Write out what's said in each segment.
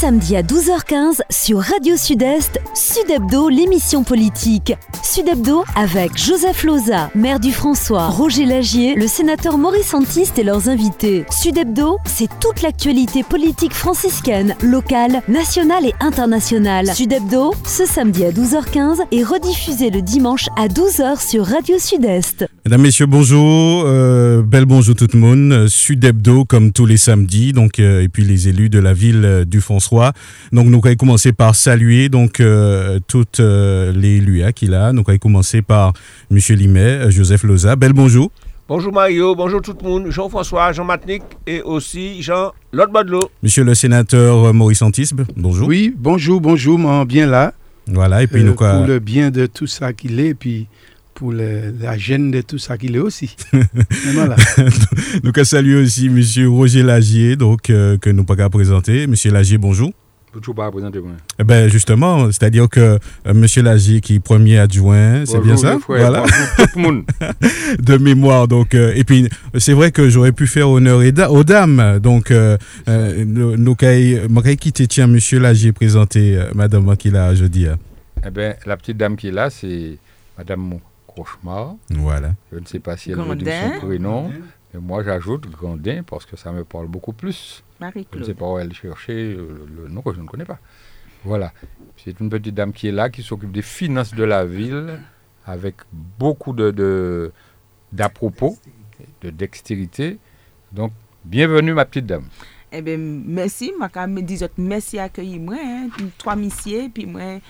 samedi à 12h15 sur Radio Sud-Est, Sud Hebdo, l'émission politique. Sud Hebdo avec Joseph Loza, maire du François, Roger Lagier, le sénateur Maurice Antiste et leurs invités. Sud Hebdo, c'est toute l'actualité politique franciscaine, locale, nationale et internationale. Sud Hebdo, ce samedi à 12h15 et rediffusé le dimanche à 12h sur Radio Sud-Est. Mesdames, Messieurs, bonjour. Euh, bonjour tout le monde. Sud comme tous les samedis, euh, et puis les élus de la ville euh, du François. Donc, nous allons commencer par saluer donc euh, toutes euh, les hein, qu'il a. Nous allons commencer par Monsieur Limet, euh, Joseph Loza. Bel bonjour. Bonjour Mario, bonjour tout le monde, Jean-François, Jean Matnik et aussi Jean Lotte Badelot. Monsieur le sénateur Maurice Antisbe, bonjour. Oui, bonjour, bonjour, mon bien là. Voilà, et puis euh, nous allons- Pour le bien de tout ça qu'il est, et puis pour le- la gêne de tout ça qu'il est aussi. Voilà. nous allons saluer aussi Monsieur Roger Lagier, donc, euh, que nous pas qu'à présenter. Monsieur Lagier, bonjour. Toujours pas présenter moi. Eh ben justement, c'est-à-dire que euh, Monsieur Lagier qui est premier adjoint, c'est bien ça? Voilà. Bonjour tout le monde. de mémoire. Donc, euh, et puis, c'est vrai que j'aurais pu faire honneur aux dames. Donc, euh, euh, nous m'aurais quitté, tiens, monsieur là, j'ai présenté euh, madame Makila jeudi. hein. Eh bien, la petite dame qui est là, c'est Madame Cauchemar. Voilà. Je ne sais pas si elle veut dire Grandin. son prénom. Mais moi, j'ajoute Grandin parce que ça me parle beaucoup plus. Je ne sais pas où elle cherchait euh, le, le nom que je ne connais pas. Voilà. C'est une petite dame qui est là, qui s'occupe des finances de la ville avec beaucoup de, de d'à-propos, de dextérité. Donc, bienvenue, ma petite dame. Eh bien, merci. Je me dis merci à accueillir moi, hein, trois messieurs, puis moi,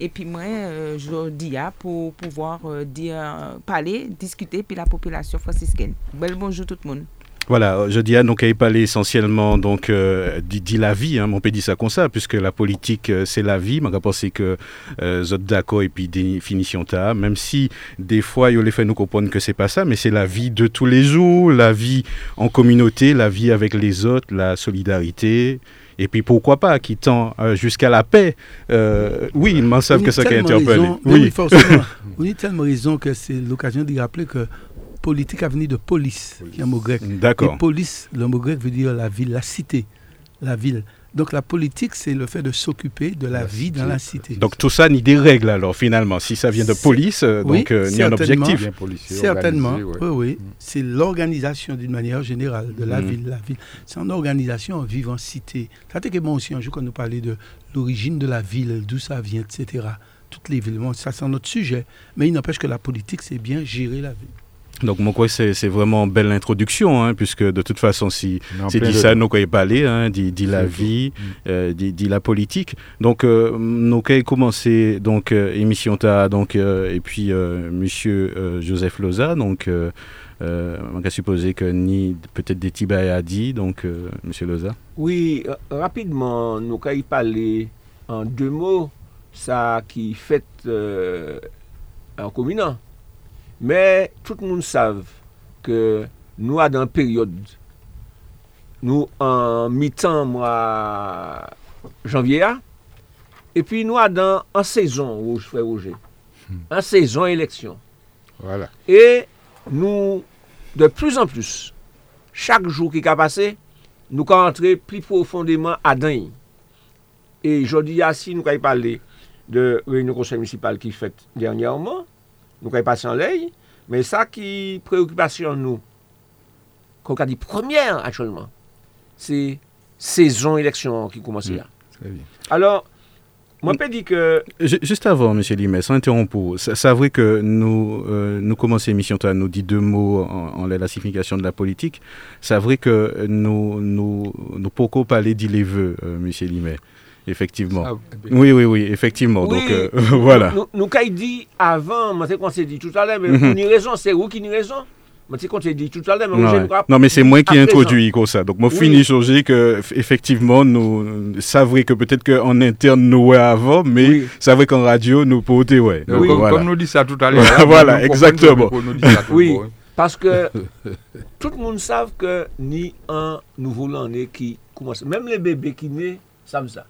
et puis moi, euh, je dis ah, pour pouvoir euh, euh, parler, discuter, puis la population franciscaine. Bel bonjour tout le monde. Voilà, je dis à donc, elle parlait essentiellement donc, euh, dit, la vie, hein, on peut dire ça comme ça, puisque la politique, euh, c'est la vie. Je pense que euh, êtes d'accord et puis définition ta, même si des fois, il les fait nous comprendre que c'est pas ça, mais c'est la vie de tous les jours, la vie en communauté, la vie avec les autres, la solidarité. Et puis pourquoi pas, qui tend euh, jusqu'à la paix. Euh, oui, ils m'en savent que ça qui a tellement interpellé. raison. Oui, Oui. forcément. Vous avez tellement raison que c'est l'occasion de rappeler que politique a venu de police, qui est un mot grec. D'accord. Et police, le mot grec veut dire la ville, la cité, la ville. Donc la politique, c'est le fait de s'occuper de la, La vie dans la cité. Donc tout ça ni des règles alors finalement. Si ça vient de police, euh, Oui, donc euh, ni un certainement. objectif. Bien policier, Certainement, ouais. oui, oui. Mm. C'est l'organisation d'une manière générale de la Mm. ville. La ville. C'est en organisation, en vivant cité. Ça que bon aussi, un jour, quand nous parlait de l'origine de la ville, d'où ça vient, etc. Toutes les villes, bon, ça c'est notre sujet. Mais il n'empêche que la politique, c'est bien gérer la ville. Donc, moi, quoi, c'est c'est vraiment belle introduction, hein, puisque de toute façon, si c'est dit ça, nous, parler, hein, dit, dit la vie. Mm. euh, dit, dit la politique. Donc, euh, nous, quand commencé, donc, euh, émission ta, donc, euh, et puis, euh, monsieur euh, Joseph Loza, donc, euh, euh, on va supposer que ni peut-être des Tibet a dit, donc, euh, monsieur Loza. Oui, euh, rapidement, nous allons y parler en deux mots, ça qui fait euh, en communant. Men, tout moun sav ke nou a dan peryode nou an mitan mwa janvye a, epi nou a dan an sezon rouge fwe rouge, an hmm. sezon eleksyon. Voilà. E nou, de plus an plus, chak jou ki ka pase, nou ka antre pli profondeman a dan yi. E jodi a si nou ka yi pale de reynyon konsey municipal ki fet dernyanman, Nous allons passer en l'œil. Mais ça qui préoccupation nous, qu'on a dit première actuellement, c'est saison élection qui commence là. Bien. Alors, moi, je peux dire que Ju- Juste avant, M. Limet, sans interrompre, c'est vrai que nous, euh, nous commençons l'émission, tu as nous dit deux mots en, en la signification de la politique. C'est vrai que nous, nous, nous pouvons parler d'y les vœux, euh, M. Limet, effectivement. Ah, eh Oui, oui, oui, effectivement. Oui, Donc, euh, voilà. Nous, nous, quand il dit avant, c'est qu'on s'est dit tout à l'heure, mais Mhm. vous avez raison, c'est vous qui avez raison. Moi, c'est qu'on s'est dit tout à l'heure, mais Non, ouais. Non, mais c'est moi qui ai introduit comme ça. Donc, moi, Oui. finis changer que, effectivement, nous, c'est vrai que peut-être qu'en interne, nous, ouais, avant, mais Oui. c'est vrai qu'en radio, nous, pour ouais. donc, Donc, comme, voilà. comme nous dit ça tout à l'heure. Voilà, nous exactement. nous Oui. Parce que tout le monde sait que ni un nouveau l'année qui commence. Même les bébés qui naissent savent ça.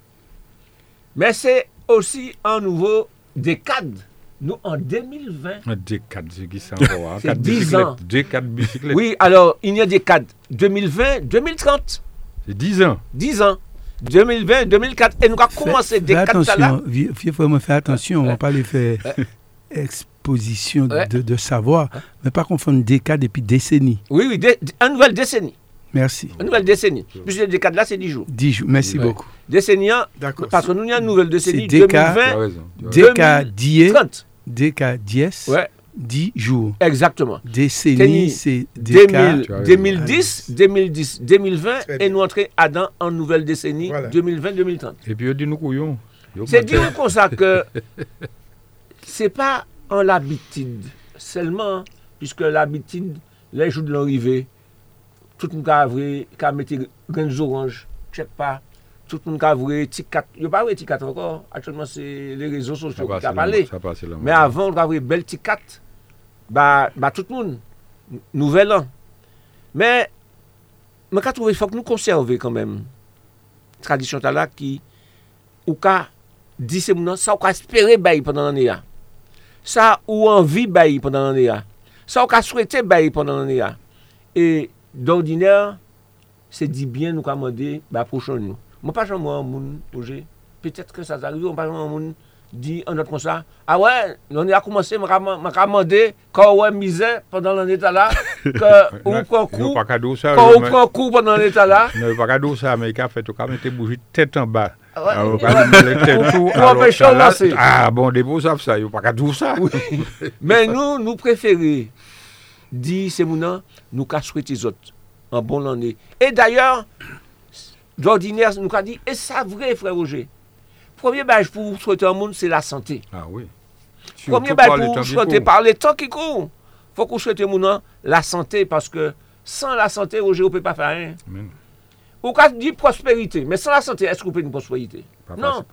Mais c'est aussi un nouveau décade. Nous, en 2020, Un D4, c'est qui ça hein? C'est Quatre 10 bicyclettes. ans. D4 bicyclettes. oui, alors, il y a des cadres 2020, 2030, C'est 10 ans. 10 ans. 2020, 2004, et nous avons commencé des ça là. attention, il faut vraiment faire attention, on ne va pas les faire exposition Ouais. de, de savoir, mais pas confondre décade et puis décennie. Oui, oui, une nouvelle décennie. Merci. Une nouvelle décennie. Puisque les décades là, c'est 10 jours. 10 jours. Merci beaucoup. Décennie, D'accord. parce que nous, il y a une nouvelle décennie, C'est déca- Tu as 2020, raison. tu as raison. Décade dié, 30. décade dies, Ouais, 10 jours. exactement. Décennie, Tennis. c'est décade. 2000, Tu as raison. 2010, 2010, 2020, Très et nous entrons à dans en nouvelle décennie, Voilà. 2020-2030. Et puis, dis nous couillons. C'est dire comme ça que c'est pas en l'habitude seulement, puisque l'habitude, les jours de l'arrivée, tout moun ka avre, ka mette renz oranj, chek pa, tout moun ka avre, tik kat, yo pa avre tik kat ankor, atchonman se le rezo sosyo ki ka pale, men avan moun ka avre bel tik kat, ba, ba tout moun, nouvel an. Men, men ka trouve, fok nou konserve kanmen, tradisyon tala ki, ou ka, di se moun an, sa ou ka espere bayi pandan an e ya. Sa ou anvi bayi pandan an e ya. Sa ou ka souwete bayi pandan an e ya. E, d'ordinaire, se di bien nou kamande ba prochon nou. Mwen pa jan mwen moun oje, petet ke sa zarive, mwen pa jan mwen moun di an not kon sa, a wè, nou a koumanse mwen kamande, kan wè mizè pandan l'an etat ah la, kan ou pran kou, kan ou pran kou pandan l'etat la. Nou pa ka dou sa, Amerika fè tou kamande te bouji tèt an ba. Ou pa ka dou le tèt tou, an lò sa la, a bon depo sa fè sa, ou pa ka dou sa. Men nou, nou preferi, c'est mon nous qu'à souhaiter les autres en bonne année. Et d'ailleurs, d'ordinaire, nous qu'à dit, et ça vrai, frère Roger. Premier badge pour souhaiter un monde, c'est la santé. Ah oui. Premier pour temps qui souhaiter courent. par les temps qui courent. faut qu'on souhaite mon la santé, parce que sans la santé, Roger, on ne peut pas faire rien. Non, Ou qu'à dire prospérité, mais sans la santé, est-ce qu'on peut une prospérité? Pas Non.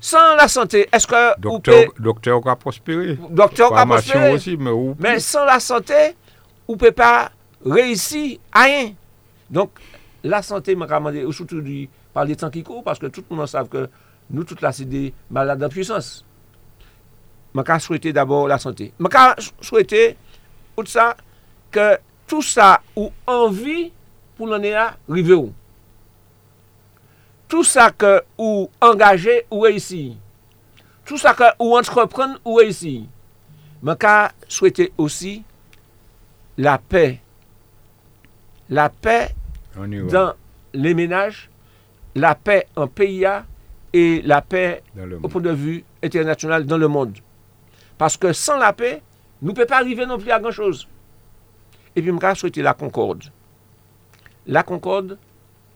Sans la santé, est-ce que vous Docteur, pouvez... docteur qui a prospéré. Docteur, qui a Formation prospéré. aussi, mais où Mais sans la santé, ne peut pas réussir à rien. Donc, la santé, ou surtout du, par les temps qui courent, parce que tout le monde sait que nous, toutes là, c'est des malades en puissance. Je souhaiter d'abord la santé. Je souhaiter, tout ça, que tout ça, ou envie pour l'année à arriver où. Tout ça que ou engager ou réussir. Tout ça que ou entreprendre ou réussir. Je souhaiter aussi la paix. La paix dans les ménages, la paix en PIA et la paix au point de vue international dans le monde. Parce que sans la paix, nous ne pouvons pas arriver non plus à grand-chose. Et puis, je souhaiter la concorde. La concorde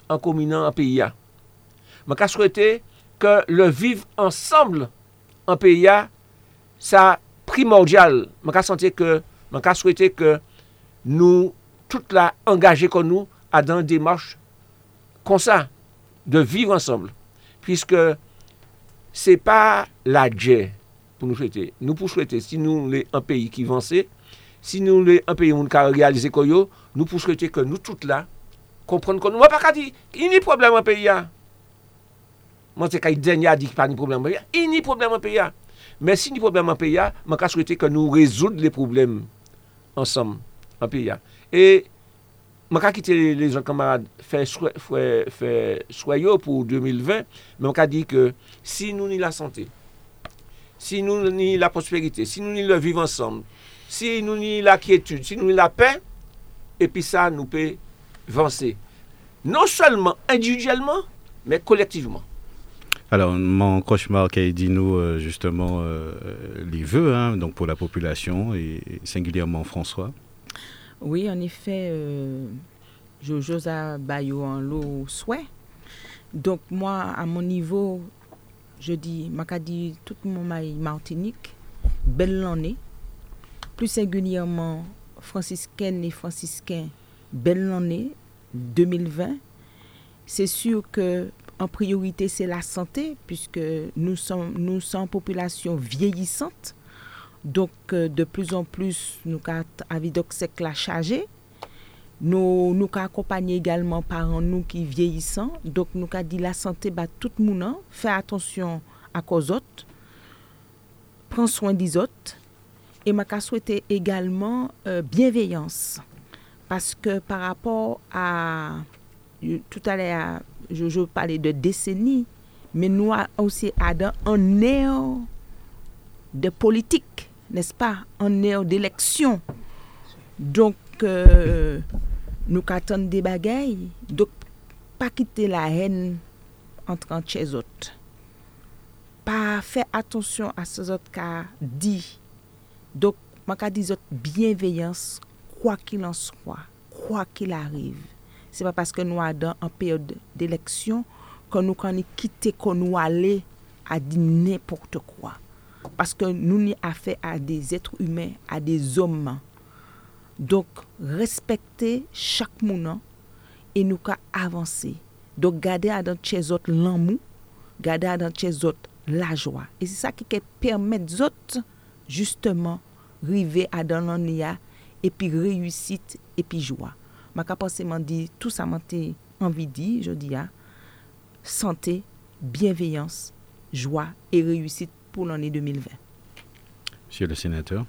en communant en PIA. Je souhaiter que le vivre ensemble en PIA, ça primordial. Je sentir que, je souhaiter que nou tout la engaje kon nou a dan demarche kon sa, de vive ensemble. Piske se pa la dje pou nou chwete. Nou pou chwete, si nou le an peyi ki vanse, si nou le an peyi moun ka realize koyo, nou pou chwete ke nou tout la kompron kon nou. Mwen pa ka di, ini problem an peyi ya. Mwen se ka yi denya di ki pa ni problem an peyi ya. Ini problem an peyi ya. Men si ni problem an peyi ya, mwen ka chwete ke nou rezoud le problem ansam. Problèmes ensemble en pays. là. Et je vais quitter les, les autres camarades faire souhait- faire- faire soyeux pour 2020, mais on dit que si nous ni la santé, si nous ni la prospérité, si nous ni le vivre ensemble, si nous ni la quiétude, si nous ni la paix, et puis ça nous peut avancer. Non seulement individuellement, mais collectivement. Alors, mon cauchemar qui dit nous euh, justement euh, les vœux hein, donc pour la population et singulièrement François. Oui, en effet, euh, Bayo en l'eau souhait. Donc moi, à mon niveau, je dis, m'a dit tout mon maï Martinique, belle année. Plus singulièrement, franciscaine et franciscains, belle année 2020. C'est sûr que en priorité, c'est la santé, puisque nous sommes, nous sommes population vieillissante. Donc, euh, de plus en plus, nous avons avidoxec la chargé. Nous nous avons accompagné également par nous qui vieillissant. Donc, nous avons dit la santé, bah, tout le monde, hein, fait attention à cause autres, prend soin des autres. Et m'a souhaité également euh, bienveillance. Parce que par rapport à tout à l'heure, je, je parlais de décennies, mais nous a aussi dans un air de politique, n'est-ce pas, en ère d'élection. Donk euh, nou katan de bagay, donk pa kite la hen antran che zot. Pa fe atonsyon a se zot ka di. Donk man ka di zot bienveyans, kwa ki lan swa, kwa ki la rive. Se pa paske nou adan an peryode d'eleksyon, kon nou kan ni kite kon nou ale a di nepokte kwa. Paske nou ni afe a des etre humen, a des oman. Donk, respekte chak mounan, e nou ka avanse. Donk, gade a dan che zot lan mou, gade a dan che zot la jwa. E se sa ki ke permet zot, justeman, rive a dan lan niya, epi reyusit, epi jwa. Ma ka panseman di, tout sa man te anvi di, jodi ya, sante, bienveyans, jwa, e reyusit, pour l'année 2020. Monsieur le sénateur.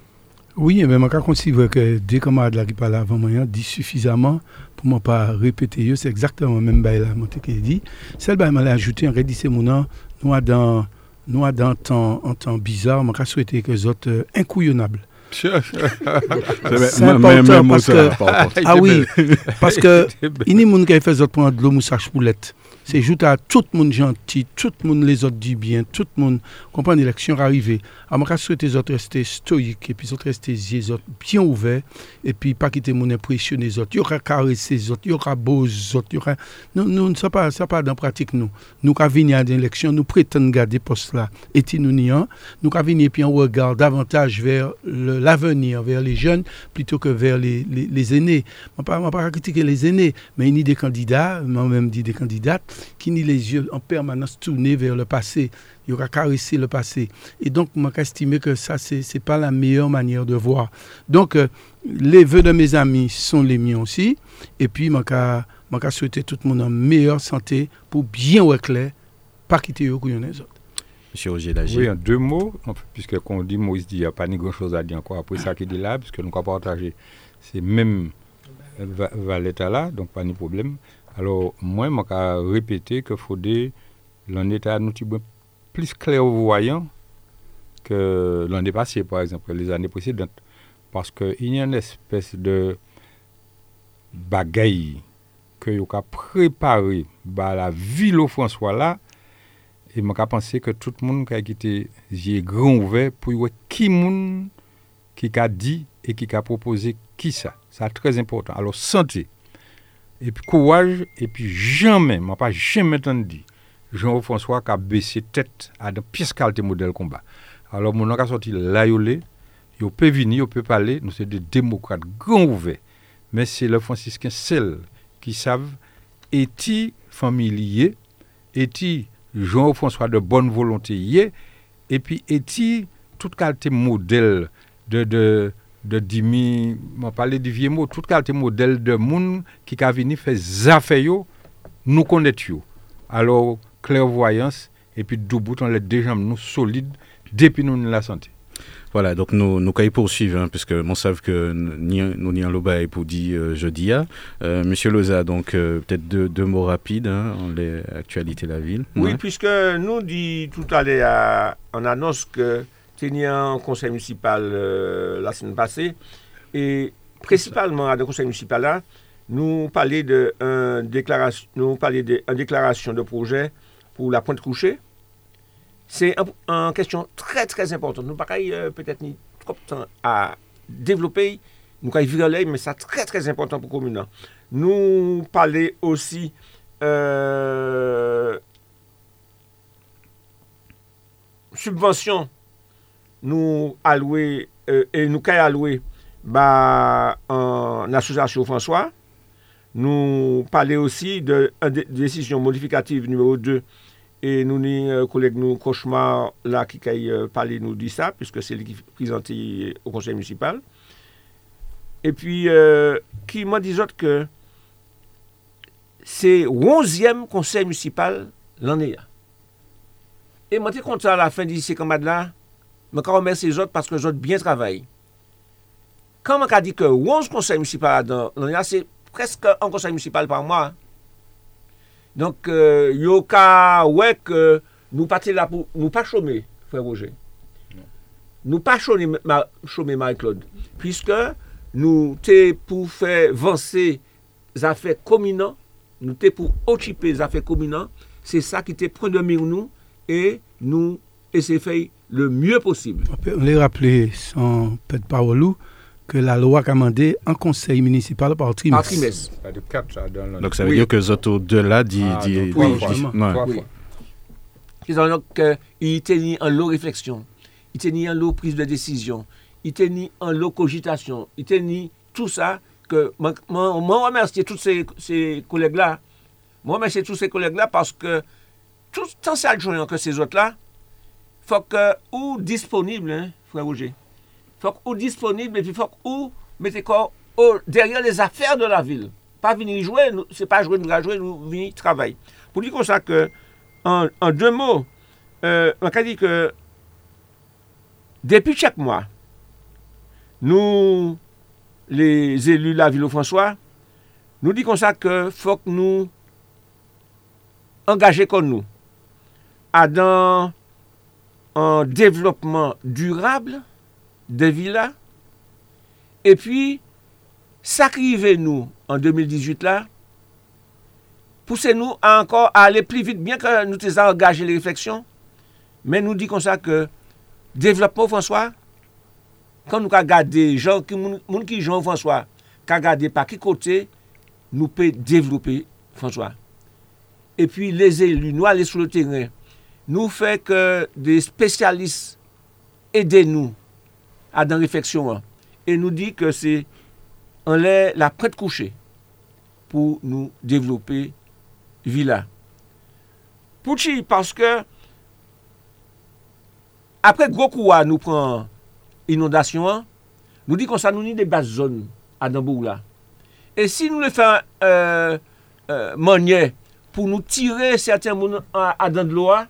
Oui, mais je considère que des camarades qui parlent avant moi dit suffisamment pour ne pas répéter. C'est exactement le même chose que dit. Celle que m'a ajouté en redissé mon nom, nous dans nous dans temps en temps bizarre, je souhaité que les autres euh, incouillonnables. C'est important parce que ah oui, parce que il y a des gens qui fait prendre de l'eau moussage poulette. C'est juste à tout le monde gentil, tout le monde les autres dit bien, tout le monde comprend l'élection arrivée. Alors, je souhaite les autres rester stoïques et puis les autres rester les autres bien ouverts et puis pas quitter mon impression les autres. Il y aura caresser les autres, il y aura beaux autres, il y aura... Nous, nous, ça pas, ça pas dans la pratique, nous. Nous, quand venir à l'élection, nous prétendons garder poste là. Et nous nions, nous, quand venir puis on regarde davantage vers l'avenir, vers les jeunes plutôt que vers les, les, aînés. Je ne pas, pas critiquer les aînés, mais il y a des candidats, moi-même dit des candidates, qui ni les yeux en permanence tournés vers le passé. Il aura caressé le passé. Et donc, moi, estimé que ça, ce n'est pas la meilleure manière de voir. Donc, euh, les vœux de mes amis sont les miens aussi. Et puis, moi, je souhaiter tout le monde en meilleure santé pour bien au clair, pas quitter les autres. Roger. Oui, en deux mots, puisque quand on dit Moïse dit, il n'y a pas grand-chose à dire encore après ça qu'il dit là, puisque nous avons partagé ces mêmes valets là, donc pas de problème. Alors, moi, je vais répéter qu'il faudrait l'en état nous plus clairvoyant que l'année passée, par exemple, les années précédentes. Parce qu'il y a une espèce de bagaille que vous avez préparé par la ville au François là. Et je pense que tout le monde a quitté les grand ouvert pour voir qui monde qui a dit et qui a proposé qui ça. C'est très important. Alors, santé et puis courage, et puis jamais, je pas jamais entendu Jean-François qui a baissé tête à de pièces qualité modèle combat. Alors, mon a sorti là, il peut venir, il peut parler, nous sommes des démocrates grand ouverts. Mais c'est le franciscain seul qui savent, est-il familier, est-il Jean-François de bonne volonté, et puis est-il toute qualité modèle de, de de dimi, m'a parlé du vieux mot, tout qualité modèle de monde qui a venu faire nous connaissons. Alors clairvoyance et puis du bout on les déjà nous solides depuis nous la santé. Voilà, donc nous nous poursuivre, hein, puisque on sait que nous n'y en et pour dire euh, jeudi. Hein. Euh, Monsieur Loza, donc euh, peut-être deux, deux, mots rapides hein, en l'actualité de la ville. Oui, puisque nous dit tout à l'heure, on annonce que tenu un conseil municipal euh, la semaine passée. Et principalement à le conseil municipal là, nous parlions de un déclaration, nous de déclaration de projet pour la pointe couchée. c'est une question très très importante. Nous pas euh, peut-être ni trop de temps à développer, nous pas virer mais c'est très très important pour commune. Nous parler aussi euh, subvention nous allouer euh, et nous qu'à allouer bah en association François. Nous parler aussi de, de, de décision modificative numéro 2 et nous avons un collègue nous Cauchemar là qui a euh, parlé nous dit ça puisque c'est lui qui présenté au conseil municipal. Et puis euh, qui m'a dit que c'est 11e conseil municipal l'année. Et moi, je suis content à la fin de ces là je remercie les autres parce que les autres bien travaillé. Quand on a dit que 11 conseils municipaux, c'est presque un conseil municipal par mois. Donk, euh, yo ka wek nou pati la pou, nou pa chome, Frère Roger. Nou pa chome, ma, chome Marie-Claude. Piske nou te pou fè vansè zafè kominan, nou te pou ochipe zafè kominan, se sa ki te prendomir nou, e nou ese fèy le mye posib. On lè rappelé sans pète parolou, que la loi a commandé un conseil municipal par trimestre. Par trimestre. Donc ça veut Oui. dire que les autres au-delà dit... Ah, dit- donc, oui, dit- Oui. ont donc, euh, il tenait en lot réflexion, il tenait en lot prise de décision, il tenait en lot cogitation, il tenait tout ça que moi, moi, moi remercie tous ces, ces collègues-là. Moi remercie tous ces collègues-là parce que tout tant c'est adjoint que ces autres-là, faut que ou disponible, hein, frère Roger. Faut ou disponible et puis faut ou mettez derrière les affaires de la ville. Pas venir jouer, c'est pas jouer, nous allons jouer, nous venir travailler. Pour dire comme ça que en, deux mots, euh, on a dit que depuis chaque mois, nous, les élus de la ville François, nous disons comme ça que faut que nous engager comme nous à dans un développement durable de villa. E pi, sakrive nou an 2018 la, pousse nou ankor a ale pli vit, bien ke nou te zan gaje le refleksyon, men nou di kon sa ke devlopman François, kan nou ka gade jan ki moun, moun ki jan François, ka gade pa ki kote nou pe devlopi François. E pi les elu nou ale sou le terren, nou fe ke de spesyalist ede nou à dans réflexion hein, et nous dit que c'est la prête couchée pour nous développer villa. Pour chi? Parce que après gros coup nous prend inondation, hein, nous dit qu'on ça nous des basses zones à Dambourg là. Et si nous le faisons euh, euh, pour nous tirer certains moun à, à dans de l'eau, hein,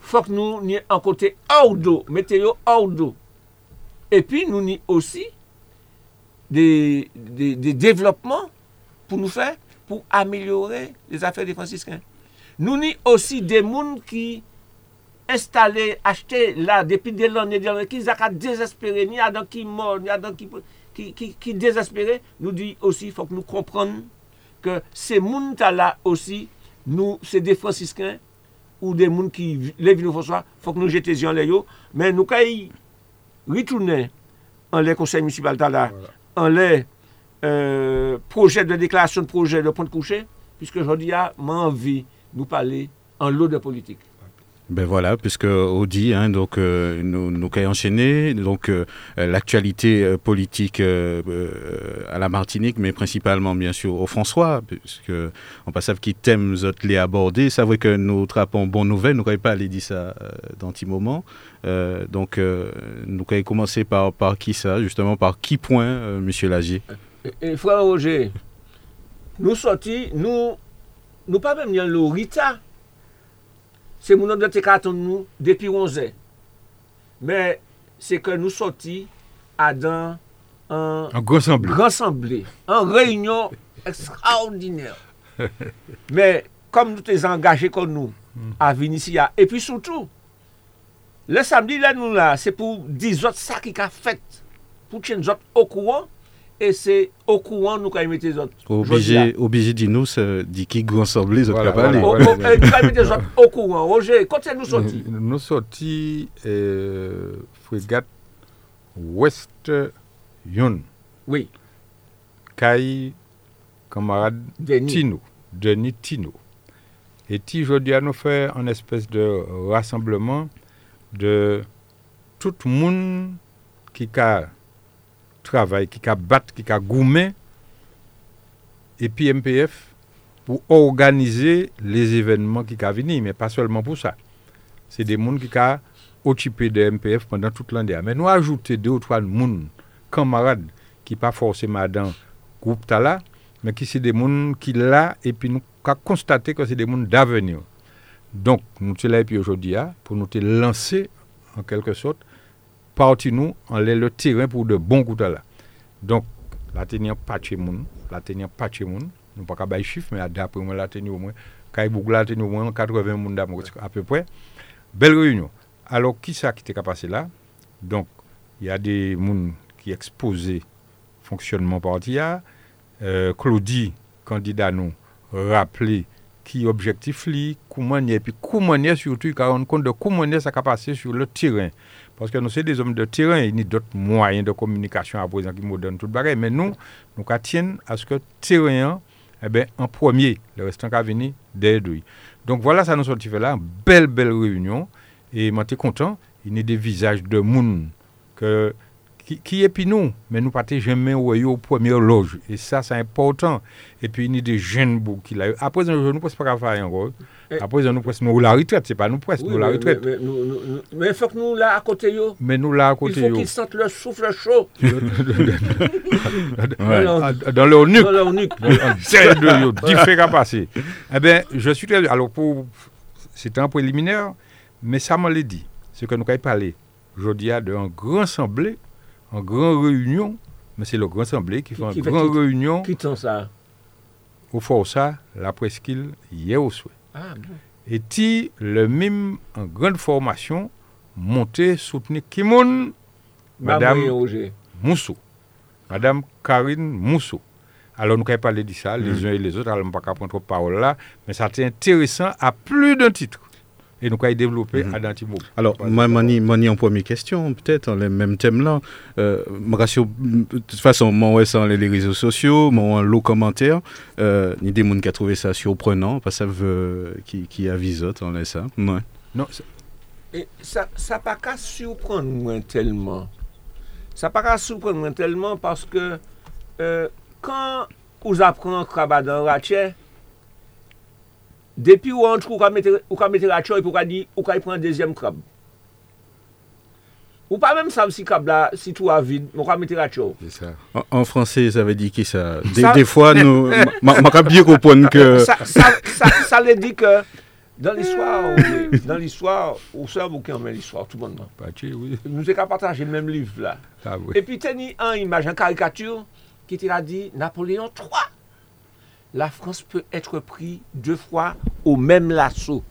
faut que nous en côté hors d'eau, météo hors. epi nou ni osi de, de, de devlopman pou nou fè, pou amelyore les affaires des franciscains. Nou ni osi de moun ki installe, achete la depi delon et delon, ki zaka desespere, ni adan ki mor, ni adan ki, ki, ki, ki desespere, nou di osi, fòk nou kompron ke se moun ta la osi, nou se de franciscains ou de moun ki levi nou fòswa, fòk nou jete zyon le yo, men nou ka yi retourner en les conseils municipaux là, en les euh, projets de déclaration de projet de point de coucher, puisque aujourd'hui, j'ai envie de nous parler en lot de politique. Ben voilà, puisque Audi, hein, donc euh, nous nous avons donc euh, l'actualité euh, politique à la Martinique, mais principalement bien sûr au François, puisque on passe à qui thème zot les aborder. C'est vrai que nous trappons bonne nouvelle, nous n'avons pas aller dire ça dans petit moment. Donc nous avons commencé par par qui ça, justement par qui point, Monsieur Lagier? Et, frère Roger, nous sortis, nous, nous pas même dans le Se moun an de te katon nou depi 11 an. Men, se ke nou soti adan an... An gransemble. Gransemble. An reynyon ekstraordinèr. Men, kom nou te zangaje kon nou mm. avin isi ya. E pi soutou, le samdi la nou la, se pou di zot sa ki ka fet pou chen zot okouan et c'est au courant nous quand mettre les autres. Obligé, obligé de nous, euh, dit qui grand semblé, les autres Voilà, voilà. Et nous quand mettre les autres au courant. Roger, quand c'est nous sortis? Nous, nous sortis euh, frégate West Yun, Oui, Kai, camarade Denis. Tino, Denis Tino. Et ti aujourd'hui à nous faire un espèce de rassemblement de tout le monde qui a travail, qui a battu, qui a gourmet, et puis MPF pour organiser les événements qui venir, mais pas seulement pour ça. C'est des gens qui ont occupé de MPF pendant toute l'année. Mais nous ajouter deux ou trois monde, camarades, qui pas forcément dans le groupe là, mais qui c'est des gens qui là, et puis nous avons constaté que c'est des gens d'avenir. Donc, nous sommes là puis aujourd'hui hein, pour nous lancer, en quelque sorte, parti nous en l'air le terrain pour de bons coups là. Donc, la tenir pas chez moun, la tenir pas chez moun, nous pas bailler chiffre mais d'après moi là tenu au moins Kaiboukou là tenu au moins 80 moun à peu près. Belle réunion. Alors qui ça qui était passé là? Donc il y a des moun qui exposaient fonctionnement parti euh, Claudie candidat nous rappeler qui objectif li, comment et puis comment surtout car on compte de comment ça a passé sur le terrain. Parce que nous sommes des hommes de terrain, il y a d'autres moyens de communication à présent qui nous donnent tout le Mais nous, nous tiennent à ce que terrain, eh ben, en premier, le restant qui venir derrière Donc voilà, ça nous fait là, belle, belle réunion. Et je suis content, il y a des visages de monde que qui, qui est puis nous, mais nous partons jamais au premier loge. Et ça, c'est important. Et puis, il y a des jeunes qui là. Après, nous ne pouvons pas faire encore. Après, nous pouvons nous la retraite. C'est pas nous presque, nous la retraite. Mais il faut que nous là à côté. Yo. Mais nous là à côté. Il faut qu'ils sentent le souffle chaud. Dans leur nuque. Dans leur nuque. C'est de yo. Eh bien, je suis très. Alors, pour. C'était un préliminaire, mais ça m'a dit. Ce que nous avons parlé aujourd'hui d'un grand assemblée en grande réunion, mais c'est le Grand Assemblée qui fait une grande réunion. Qui ça? Au Força, la presqu'île, hier au souhait. Ah, bon. Et ti, le même, en grande formation, monté, soutenu Kimoun, Madame Moussou. Madame Karine Moussou. Alors, nous avons parlé de ça, les mm. uns et les autres, alors, ne pas prendre parole là, mais ça été intéressant à plus d'un titre et nous avons développé mm -hmm. à Alors, moi, mani en première question, peut-être, dans le même thème-là. Euh, de toute façon, moi, sans les réseaux sociaux, mon lot commentaire, euh, il y a des gens qui ont trouvé ça surprenant, parce que ça veut, qui, qui avisote, on laisse ça. Ouais. Non, et ça n'a pas qu'à surprendre moi tellement. Ça n'a pas qu'à surprendre moi tellement parce que euh, quand vous apprenez un crabat dans Ratchet, Depi ou antre ou ka mette la choy pou ka di ou ka y pren dezyem krab. Ou pa mèm sav si krab la, si tou a vide, mou ka mette la choy. En fransè, sa ve di ki sa? De fwa nou, ma ka biye koupon ke... Sa le di ke, dan l'histoire, dan l'histoire, ou sa vou ki anmen l'histoire, tout bon nan. Nou se ka pataje mèm liv la. E pi teni an imaj, an karikatur, ki ti la di, Napoléon III. La France peut être prise deux fois au même lasso.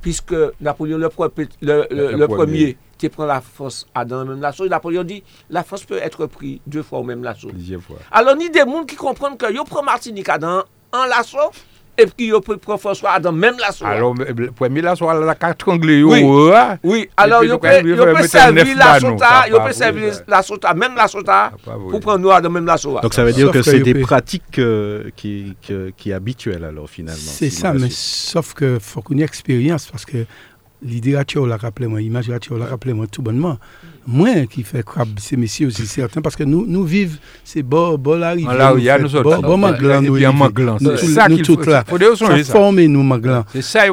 Puisque Napoléon le, premier, qui prend la France à dans le même lasso, Napoléon dit la France peut être prise deux fois au même lasso. Alors, il y a des gens qui comprennent que yo prend Martinique dans un lasso, et puis yo prend François dans même lasso. Alors, le premier lasso, il a quatre anglais. Oui, oui. alors yo peut servir lasso, yo peut servir lasso, même lasso, pour prendre nous dans même lasso. Donc, ça veut dire que c'est des pratiques euh, qui, qui, habituelles, alors, finalement. C'est ça, mais sauf que faut qu'on ait expérience, parce que l'idée l'a rappelé moi, l'image l'a rappelé moi tout bonnement moins qui fait crabe ces messieurs aussi certains parce que nous nous vivons c'est bon bon la rivière là il y a nous autres bon maglan nous c'est ça qu'il faut là ça former nous maglan c'est ça il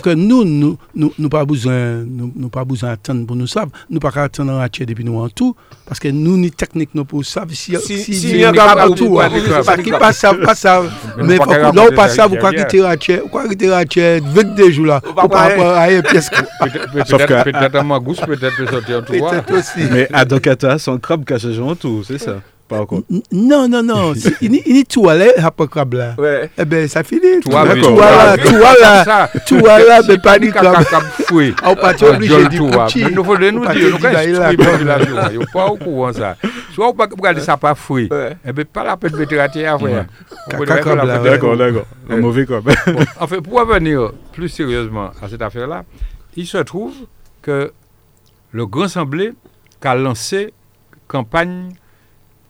que nous nous nous pas besoin nous pas besoin attendre pour nous savoir. Nous pas attendre en depuis nous en tout parce que nous ni technique nous pour si si si il y a pas tout pas qui pas ça pas ça. Mais faut là pas ça vous quoi quitter acheter quoi quitter acheter 22 jours là par rapport à peut-être peut-être à ma gousse peut-être peut sortir en tout mais à Dokata, son crabe cache en tout, c'est ça pas encore. Non, non, non. il est tout à l'heure, pas crabe là. Ouais. Eh bien, ça finit. Toi, là, toi là, toi là, mais pas du crabe. fouet. On pas obligé de dire. Nous faut nous dire, nous quand Il pas au courant ça. Soit on regarder ça pas fouet. Eh bien, pas la peine de mettre la terre. D'accord, d'accord. Un mauvais crabe. En fait, pour revenir plus sérieusement à cette affaire-là, il se trouve que le Grand Assemblée qui a lancé campagne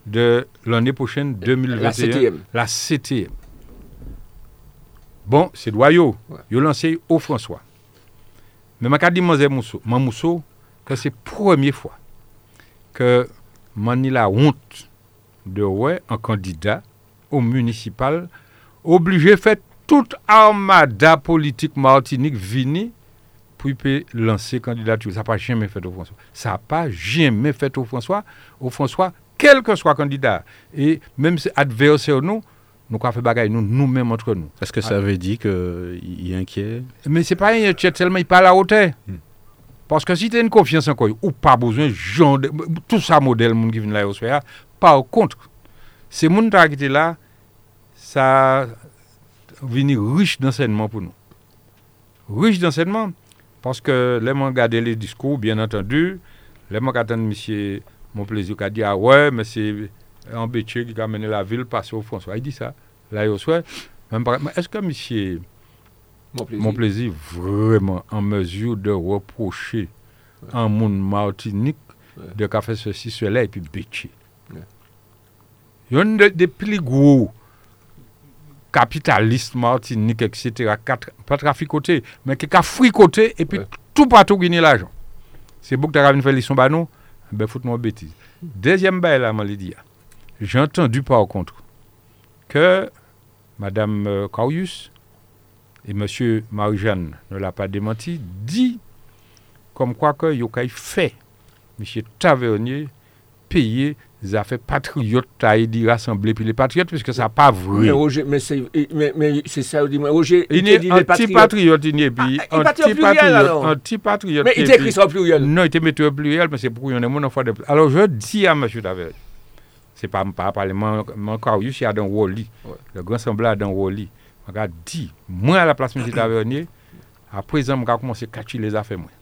de l'année prochaine 2021. La CTM. Bon, c'est loyaux. Ils ont lancé au François. Mais je dis Mousso, Mousso que c'est la première fois que je la honte de ouais un candidat au municipal obligé de faire toute armada politique Martinique vini pour lancer candidature. Ça n'a pas jamais fait au François. Ça n'a pas jamais fait au François. Au François, quel que soit candidat. Et même si adversaire nous, nous avons fait bagaille nous, nous-mêmes entre nous. Est-ce que ça veut dire qu'il est? Inquiet Mais ce n'est pas inquiet tellement il parle à la hauteur. Hmm. Parce que si tu as une confiance en quoi, ou pas besoin, genre tout ça modèle, monde qui vient là, par contre, ces gens qui étaient là, ça venu riche d'enseignement pour nous. Riche d'enseignement, parce que les gens regarder les discours, bien entendu, les gens attendent monsieur mon plaisir qui a dit ah ouais, mais c'est embêté qui a mené la ville passer au François. Il dit ça. Là, il. Est-ce que monsieur Mon plaisir. mon plaisir vraiment en mesure de reprocher un monde Martinique Ouais. de fait ceci, cela et puis. Ouais. Il y a un des des plus gros capitalistes Martinique, etc., pas traficoté, mais qui a fricoté et puis Ouais. tout partout gagner l'argent. C'est beaucoup que tu as fait leçon bah nous, ben foute-moi bêtise. Deuxième bail là, dit, j'ai entendu par contre que Madame euh, Carius et Monsieur Marie-Jeanne ne l'a pas démenti, dit comme quoi que Yokai fait Monsieur Tavernier payer zafè patriote ta yi di rassemble pi le patriote, piske sa pa vre. Men se sa ou di mwen, Roger, yi te di le patriote. Anti-patriote, yi ne bi. Anti-patriote. Men yi te ekri sa ou pluriel. Non, yi te mette ou pluriel, men se pou yon moun an fwa de... Alors, je di a M. Daverge, se pa m pa pale, man kwa ou yu si Adam Wally, le grand semblant Adam Wally, man ka di, mwen a la plas M. Daverge, a prezant m ka komanse kachi le zafè mwen.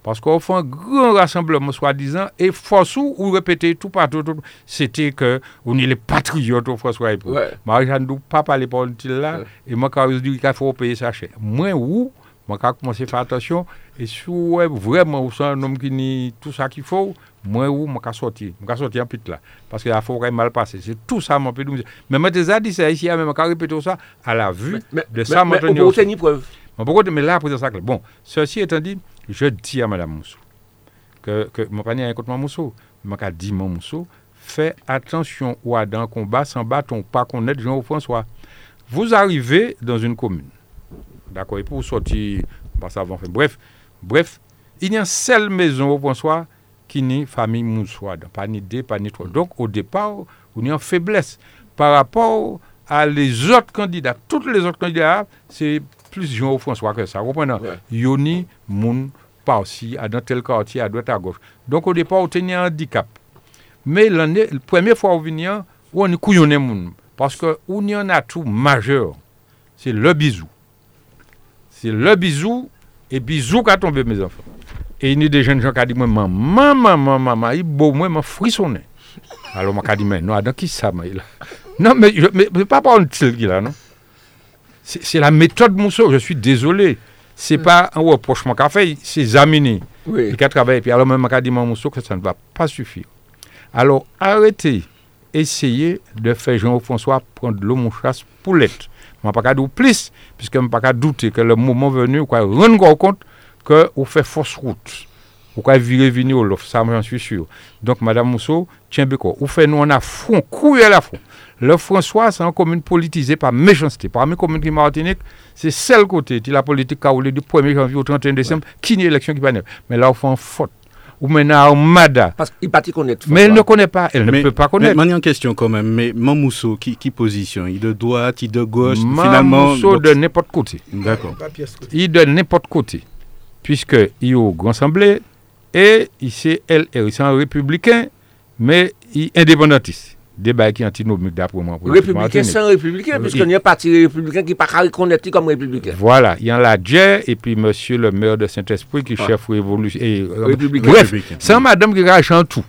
Moi. Parce qu'on fait un grand rassemblement, soi-disant, et force ou, répéter tout partout, tout- c'était que on est les patriotes au François Épou. Ouais. Marie-Jeanne ne pas parler pour là, Ouais. et moi, quand je dis qu'il faut payer ça cher. Moi, où, moi, quand je commence à faire attention, et si ouais, vraiment, vous un homme qui nie tout ça qu'il faut, moi, où, moi, je sortir. Je sortir en pite là. Parce que la faut quand mal passer. C'est tout ça, mon pédou. Mais moi, déjà dit ça ici, même quand répéter ça, à la vue Mais, de mais, ça, mais, preuve. Bon, pourquoi mais là, après ça, bon, ceci étant dit, je dis à Mme Moussou que, que mon panier est contre Mme Moussou. Je dis Mme Moussou, fais attention ou à dans combat sans bâton, pas connaître Jean-François. Vous arrivez dans une commune, d'accord, et pour sortir, bah, ça va. Bref, bref, il y a une seule maison François qui n'est famille Moussoua, pas ni deux, pas ni trois. Donc, au départ, on est en faiblesse par rapport à les autres candidats. Tous les autres candidats, c'est plus Jean-François que ça. Vous comprenez? Yoni, Moun, par-ci, dans tel quartier, à droite, à gauche. Donc, au départ, on tenait un handicap. Mais l'année, la première fois où on vient, on est couillonné, moun. Parce que on y en a tout majeur. C'est le bisou. C'est le bisou, et bisou qui a tombé, mes enfants. Et il y a des jeunes gens qui ont dit, maman, maman, maman, il beau, moi, m'a frissonné. Alors, je dit, mais non, dans qui ça, moi, là Non, mais, je, mais, mais pas par un là, non? C'est la méthode Mousseau, je suis désolé. C'est pas un reprochement qu'a fait, c'est Zamini Oui. qui a travaillé. Puis alors même, m'a dit, Mousseau, que ça ne va pas suffire. Alors, arrêtez, essayez de faire Jean-François prendre l'eau, mon chasse, poulette. Je ne pas dire plus, puisque je ne pas douter que le moment venu, vous rendre compte que vous faites fausse route. Vous pouvez virer venir au ça j'en suis sûr. Donc, Madame Mousseau, tiens bien quoi. Vous faites nous en affront, couille à la fond. Le François, c'est une commune politisée par méchanceté. Parmi les communes qui Martinique, c'est celle côté de la politique qui a roulé du 1er janvier au 31 décembre, qui n'est élection qui va naître. Mais là, on fait une faute. Ou maintenant, Armada. Parce qu'il partit connaître. Mais elle ne connaît pas, elle ne Mais- peut pas Mais connaître. manière en question quand même. Mais Mamousso, qui, qui position? Il de droite, il de gauche Finalement, Finalement. donc- de n'importe côté. D'accord. Il de n'importe côté. Puisque il est au Grand Assemblée et il c'est LR. Il c'est un républicain, mais il est indépendantiste. Débat qui est antinomique d'après moi. Républicain sans républicain, Oui. puisqu'il y a un parti républicain qui n'est pas reconnaître comme républicain. Voilà, il y en a Djer et puis monsieur le maire de Saint-Esprit qui est chef révolution. et, euh, Républicain. Bref, Républicain. c'est un madame qui rache en tout.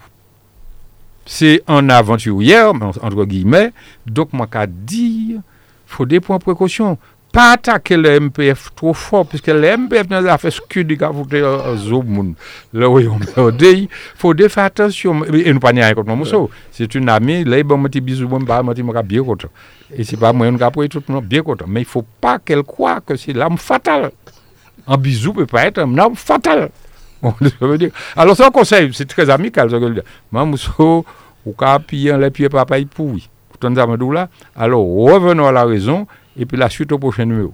C'est un aventurière, mais entre guillemets. Donc, moi, qu'à dire, faut des points de précaution. Pas attaquer le MPF trop fort, puisque le MPF nous a fait ce que dit qu'a foutu un zoom. Le royaume il faut des faire attention. Et nous pas rien contre Mousso. C'est une amie, là, il bon, petit bisou, bon, bah, moi, je bien content. Et c'est pas moi, on a tout le monde bien content. Mais il faut pas qu'elle croie que c'est l'âme fatale. Un bisou peut pas être un arme fatale. Bon, ça veut dire. Alors, un conseil, c'est très amical, ce que je ou pourri. Tout ça, là. Alors, revenons à la raison, et puis la suite au prochain numéro.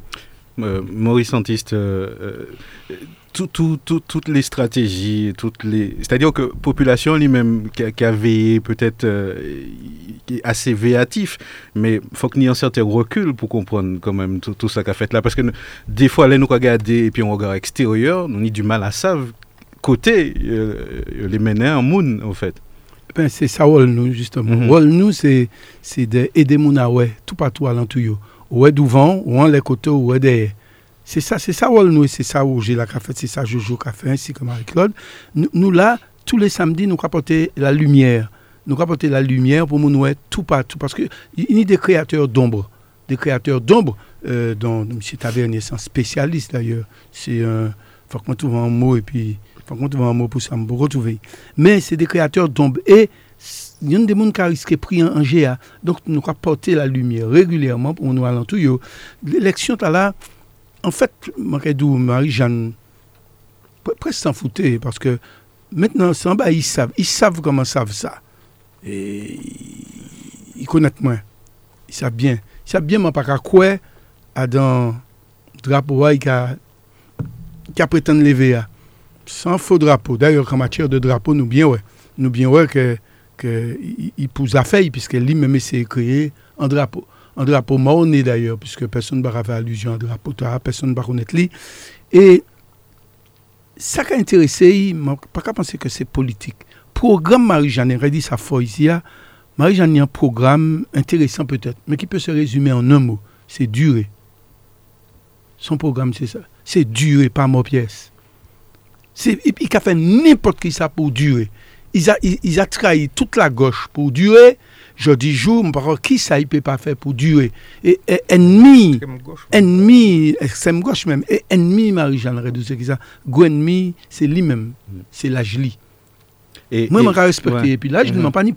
Euh, Maurice Santiste, euh, euh, tout- tout- tout- toutes les stratégies, toutes les, c'est-à-dire que population lui-même qui, a- qui a veillé peut-être euh, est assez véatif, mais faut qu'il y ait un certain recul pour comprendre quand même tout, tout ça qu'a fait là, parce que nous- des fois là nous regarder et puis on regarde extérieur, on a du mal à savoir côté euh, les mener en moon en fait. Ben, c'est ça, nous, justement. Mhm. Rôle nous, c'est c'est d'aider mon tout partout à l'entour. Ouais devant, ou en les côtés, ou ouais derrière. C'est ça, c'est ça, rôle nous, c'est ça où j'ai la café, c'est ça Jojo fait, ainsi que Marie-Claude. Nous, nous, là, tous les samedis, nous apporter la lumière. Nous apporter la lumière pour mon ouais, tout partout. Parce qu'il y a des créateurs d'ombre. Des créateurs d'ombre, euh, dont M. Tavernier, c'est un spécialiste d'ailleurs. C'est un. faut qu'on trouve un mot et puis. faut qu'on trouve un mot pour ça, me retrouver. Mais c'est des créateurs d'ombre. Et il y a des gens qui risquent pris en, en GA. Donc, nous avons porté la lumière régulièrement pour nous alentours. yo. L'élection, là, en fait, Marie-Jeanne, pre- presque s'en foutait parce que maintenant, ils savent. Ils savent comment savent ça. Et ils connaissent moins. Ils savent bien. Ils savent bien, mais pas qu'à quoi, à dans drapeau, qui a, qui a prétend lever. Sans faux drapeau. D'ailleurs, en matière de drapeau, nous bien, ouais. Nous bien, ouais, que, il- pousse à faire, puisque lui-même, s'est créé en drapeau. Un drapeau d'ailleurs, puisque personne ne va faire allusion à drapeau, personne ne va connaître lui. Et ça qui a intéressé, je pas qu'à penser que c'est politique. Programme Marie-Jeanne, elle dit ça fois ici, Marie-Jeanne a un programme intéressant peut-être, mais qui peut se résumer en un mot, c'est durer. Son programme, c'est ça. C'est durer, pas mot pièce. Il a fait n'importe qui ça pour durer. Il a, il, il a trahi toute la gauche pour durer. Je dis jour, qui ça il peut pas faire pour durer? Et, et ennemi, Extrême gauche. ennemi, extrême gauche même, et ennemi Marie-Jeanne Redouce, qui ça, ennemi, c'est lui-même, c'est la Jli. Et, Moi, respecter, ouais. et puis là, je Mhm. n'ai pas ni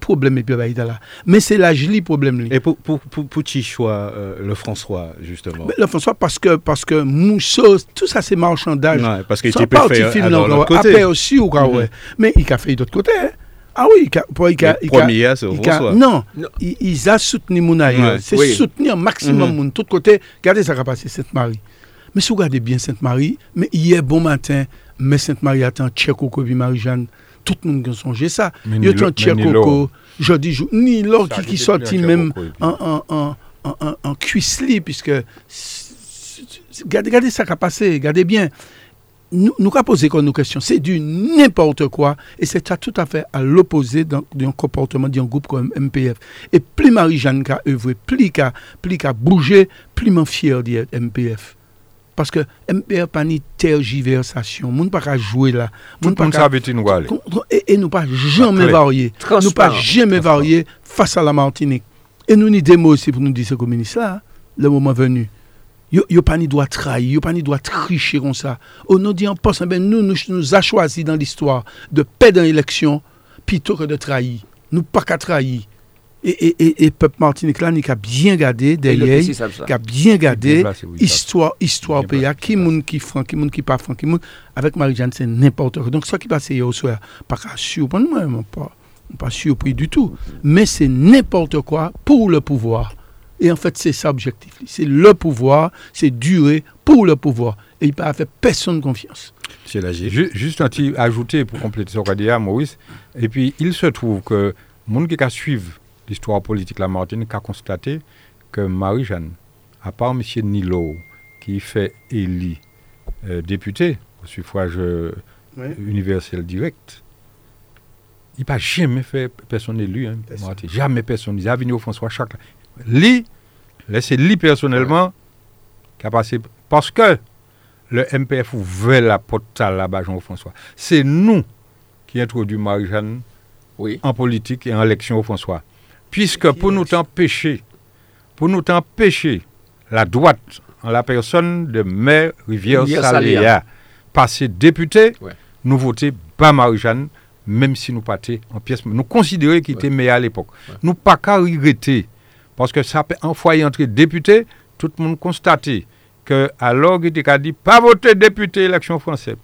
est là. Mais c'est la Jli problème. lui. Et pour, pour, pour, pour qui choix euh, le François, justement? Mais là, François, parce que, parce que Mousseau, tout ça, c'est marchandage. Peux pas un faire petit film, côté. Après aussi, ou quoi, Mhm. ouais. Mais il a fait d'autre côté. hein. Ah oui, il a, pour- il a, Le premier, c'est au François. non, Non. il, il a soutenu mon. Ouais, C'est oui. soutenir un maximum Mhm. mon tout côté. Regardez ça qui a passé Sainte-Marie. Mais si vous regardez bien Sainte-Marie, mais hier bon matin, mais Sainte-Marie attend Tchèque puis Marie-Jeanne. Tout le monde a songé ça. Mais Il ni y a tant l'eau- Tchèque mais ni l'or qui, a été sorti même en, puis- en, en, en, en, en cuisse-lit, puisque. Regardez, ça qui a passé, regardez bien. Nous, nous avons posé comme nos questions. C'est du n'importe quoi. Et c'est tout à fait à l'opposé d'un comportement d'un groupe comme MPF. Et plus Marie-Jeanne a œuvré, plus plus qu'a bougé, plus m'en fier d'être MPF. Parce que MPF pas ni tergiversation. Moun pas qu'à jouer là. Moun pas nous aller. et, nous pas jamais varier. Nous pas jamais varier face à la Martinique. Et nous ni des mots aussi pour nous dire ce communiste là, le moment venu. Yo, yo pas ni doit trahir, yo pas ni tricher comme ça. Au nom dit en ben nous, nous, nous a choisi dans l'histoire de perdre dans l'élection plutôt que de trahir. Nous pas qu'à trahir. Et, et, et, et peuple Martinique là, ni qu'à bien le derrière, qui a bien gardé histoire, histoire pays, qui moun qui franc, qui moun qui pas franc, qui moun avec Marie-Jeanne, c'est n'importe quoi. Donc, ça qui passe hier au soir, pas surprendre, moi, pas, pas surpris du tout. Mais c'est n'importe quoi pour le pouvoir. Et en fait, c'est ça l'objectif. C'est le pouvoir, c'est durer pour le pouvoir. Et il n'a fait personne confiance. Lagier. Ju- Juste un petit ajouté pour compléter ce qu'a dit Maurice. Et puis, il se trouve que monde qui a suivi l'histoire politique de la Martinique a constaté que Marie-Jeanne, à part M. Nilo, qui fait élu euh, député au suffrage euh, universel direct, il n'a jamais fait personne élu. Hein. Jamais personne. Il a venu au François chaque. Lui, c'est lui personnellement qui a passé. Parce que le MPF ouvrait la porte à là-bas, Jean-François. C'est nous qui introduit Marie-Jeanne Oui. en politique et en élection au François. Puisque pour nous empêcher, pour nous empêcher la droite en la personne de maire Rivière Saléa passer député, Ouais. nous voter pas Marie-Jeanne, même si nous partions en pièce. Nous considérions qu'il était meilleur à l'époque. Nous pas qu'à regretter. Parce que ça peut en foyer entrer député, tout le monde constaté que alors qu'il était dit pas voter député élection française.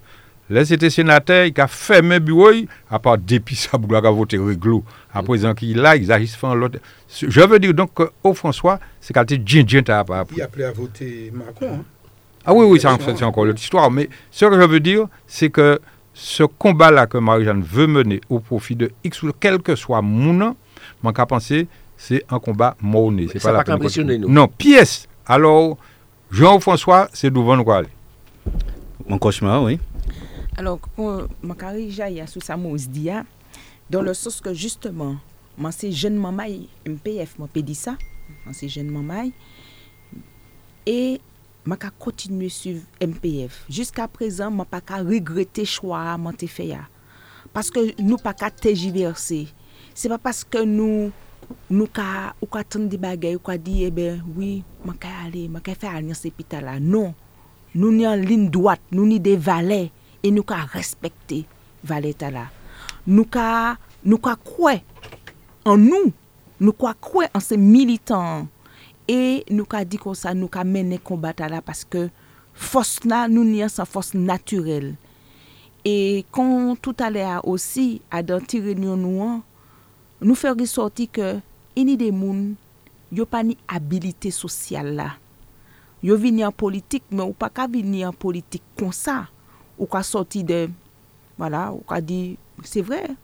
Là, c'était sénateur, il a fermé le bureau, à part depuis ça, il a voté réglo. À présent qu'il là, ils agissent en l'autre. Je veux dire donc qu'au François, c'est quand il djin djin pas. Il a appelé à voter Macron. Ah oui, oui, c'est c'est encore l'autre histoire. Mais ce que je veux dire, c'est que ce combat-là que Marie-Jeanne veut mener au profit de X ou quel que soit mon nom, mon cas pensé, c'est un combat morné. C'est Ça pas de qu'impressionner, nous. Non, pièce. Alors, Jean-François, c'est devant nous aller. Mon cauchemar, oui. Alors, pour Makari Jaya sous sa mousse dia, dans le sens que justement, moi c'est jeune maman, MPF, moi pédi ça, moi c'est jeune maman, et moi ka continuer suivre MPF. Jusqu'à présent, moi pas ka regretter choix moi te fait Parce que nous pas ka tergiverser. C'est pas parce que nous nous ka, ou ka ton des bagages, ou ka eh ebe, oui, man ka aller, man ka fe al nyan sepita la. Non, nou en ligne droite, nous ni des valets. e nou ka respekte valeta la. Nou ka, nou ka kwe an nou, nou ka kwe an se militant, e nou ka di kon sa nou ka mene kombata la, paske fos la nou ni an sa fos naturel. E kon tout ale a osi, a dan ti renyon nou an, nou fe risorti ke eni de moun, yo pa ni abilite sosyal la. Yo vini an politik, men ou pa ka vini an politik kon sa. ou ka soti de, wala, ou ka di, se vre,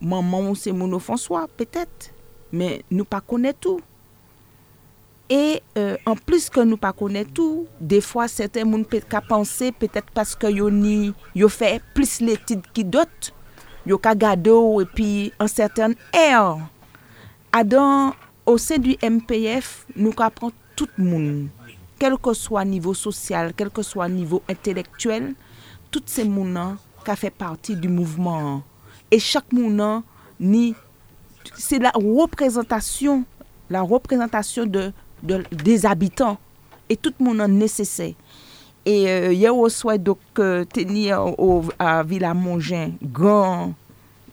maman ou se euh, moun ofanswa, petet, men nou pa konet tou. E, euh, an plus ke nou pa konet tou, de fwa seten moun pet ka panse, petet paske yo ni, yo fe plus letid ki dot, yo ka gado ou epi an seten er. Adan, ou se du MPF, nou ka pran tout moun. Kelke que swa nivou sosyal, kelke que swa nivou intelektuel, tout se mounan ka fe parti di mouvman. E chak mounan ni, se la reprezentasyon, la reprezentasyon de, de, des abitan. E tout mounan nesesey. E euh, ye ou swè dok euh, teni a Villa Mongen, gran,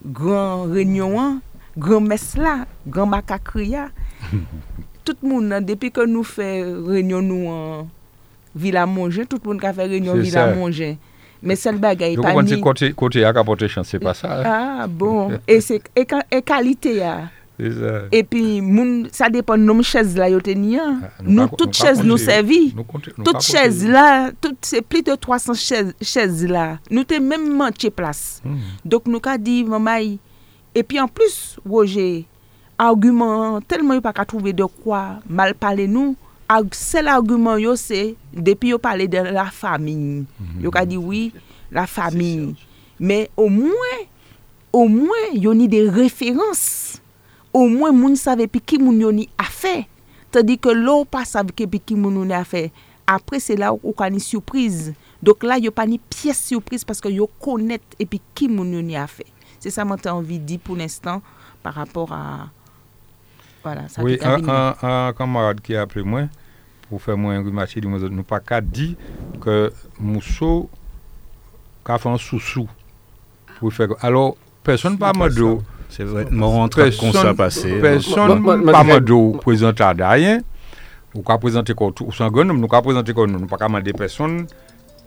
gran renyon an, gran mes la, gran makakriya. tout moun nan, depi ke nou fè renyon nou an Villa Mongen, tout moun ka fè renyon Villa Mongen. Mais seul bagage Donc, pas on ni- dit côté, à chance, c'est pas ça. hein. Ah bon, et c'est et, et qualité. C'est. Et puis moun, ça dépend de nos chaises là yo hein. Ah, Nous pas- toutes pas chaises nous servi. Nous nous Toutes chaises là, c'est plus de 300 chaises, chaises là. Nous t'es même manqué place. Hmm. Donc nous ka dit maman et puis en plus Roger argument tellement yo pas qu'à trouver de quoi mal parler nous. Seul argument yo c'est depuis yo parler de la famille. Yo ka dit oui, la famille. Mais au moins au moins yo ni des références. Au moins moun savait puis qui moun yo ni a fait. Tandis que l'on pas savait que puis qui moun yo ni a fait. Après c'est là où on a une surprise. Donc là yo pas ni pièce surprise parce que yo connaît et puis qui moun yo ni a fait. C'est ça moi t'ai envie de dire pour l'instant par rapport à voilà, ça Oui, un, un, un camarade qui a appelé moi pour faire moi un remarque, il dit nous pas qu'à dire que Mousso a fait un sous-sous pour faire. Alors, personne pas m'a dit. C'est vrai, mon rentré comme ça passé. Personne pas m'a dit présenter à rien. Ou qu'à présenter comme tout, ou sans nous qu'à présenter comme nous, nous pas qu'à demander personne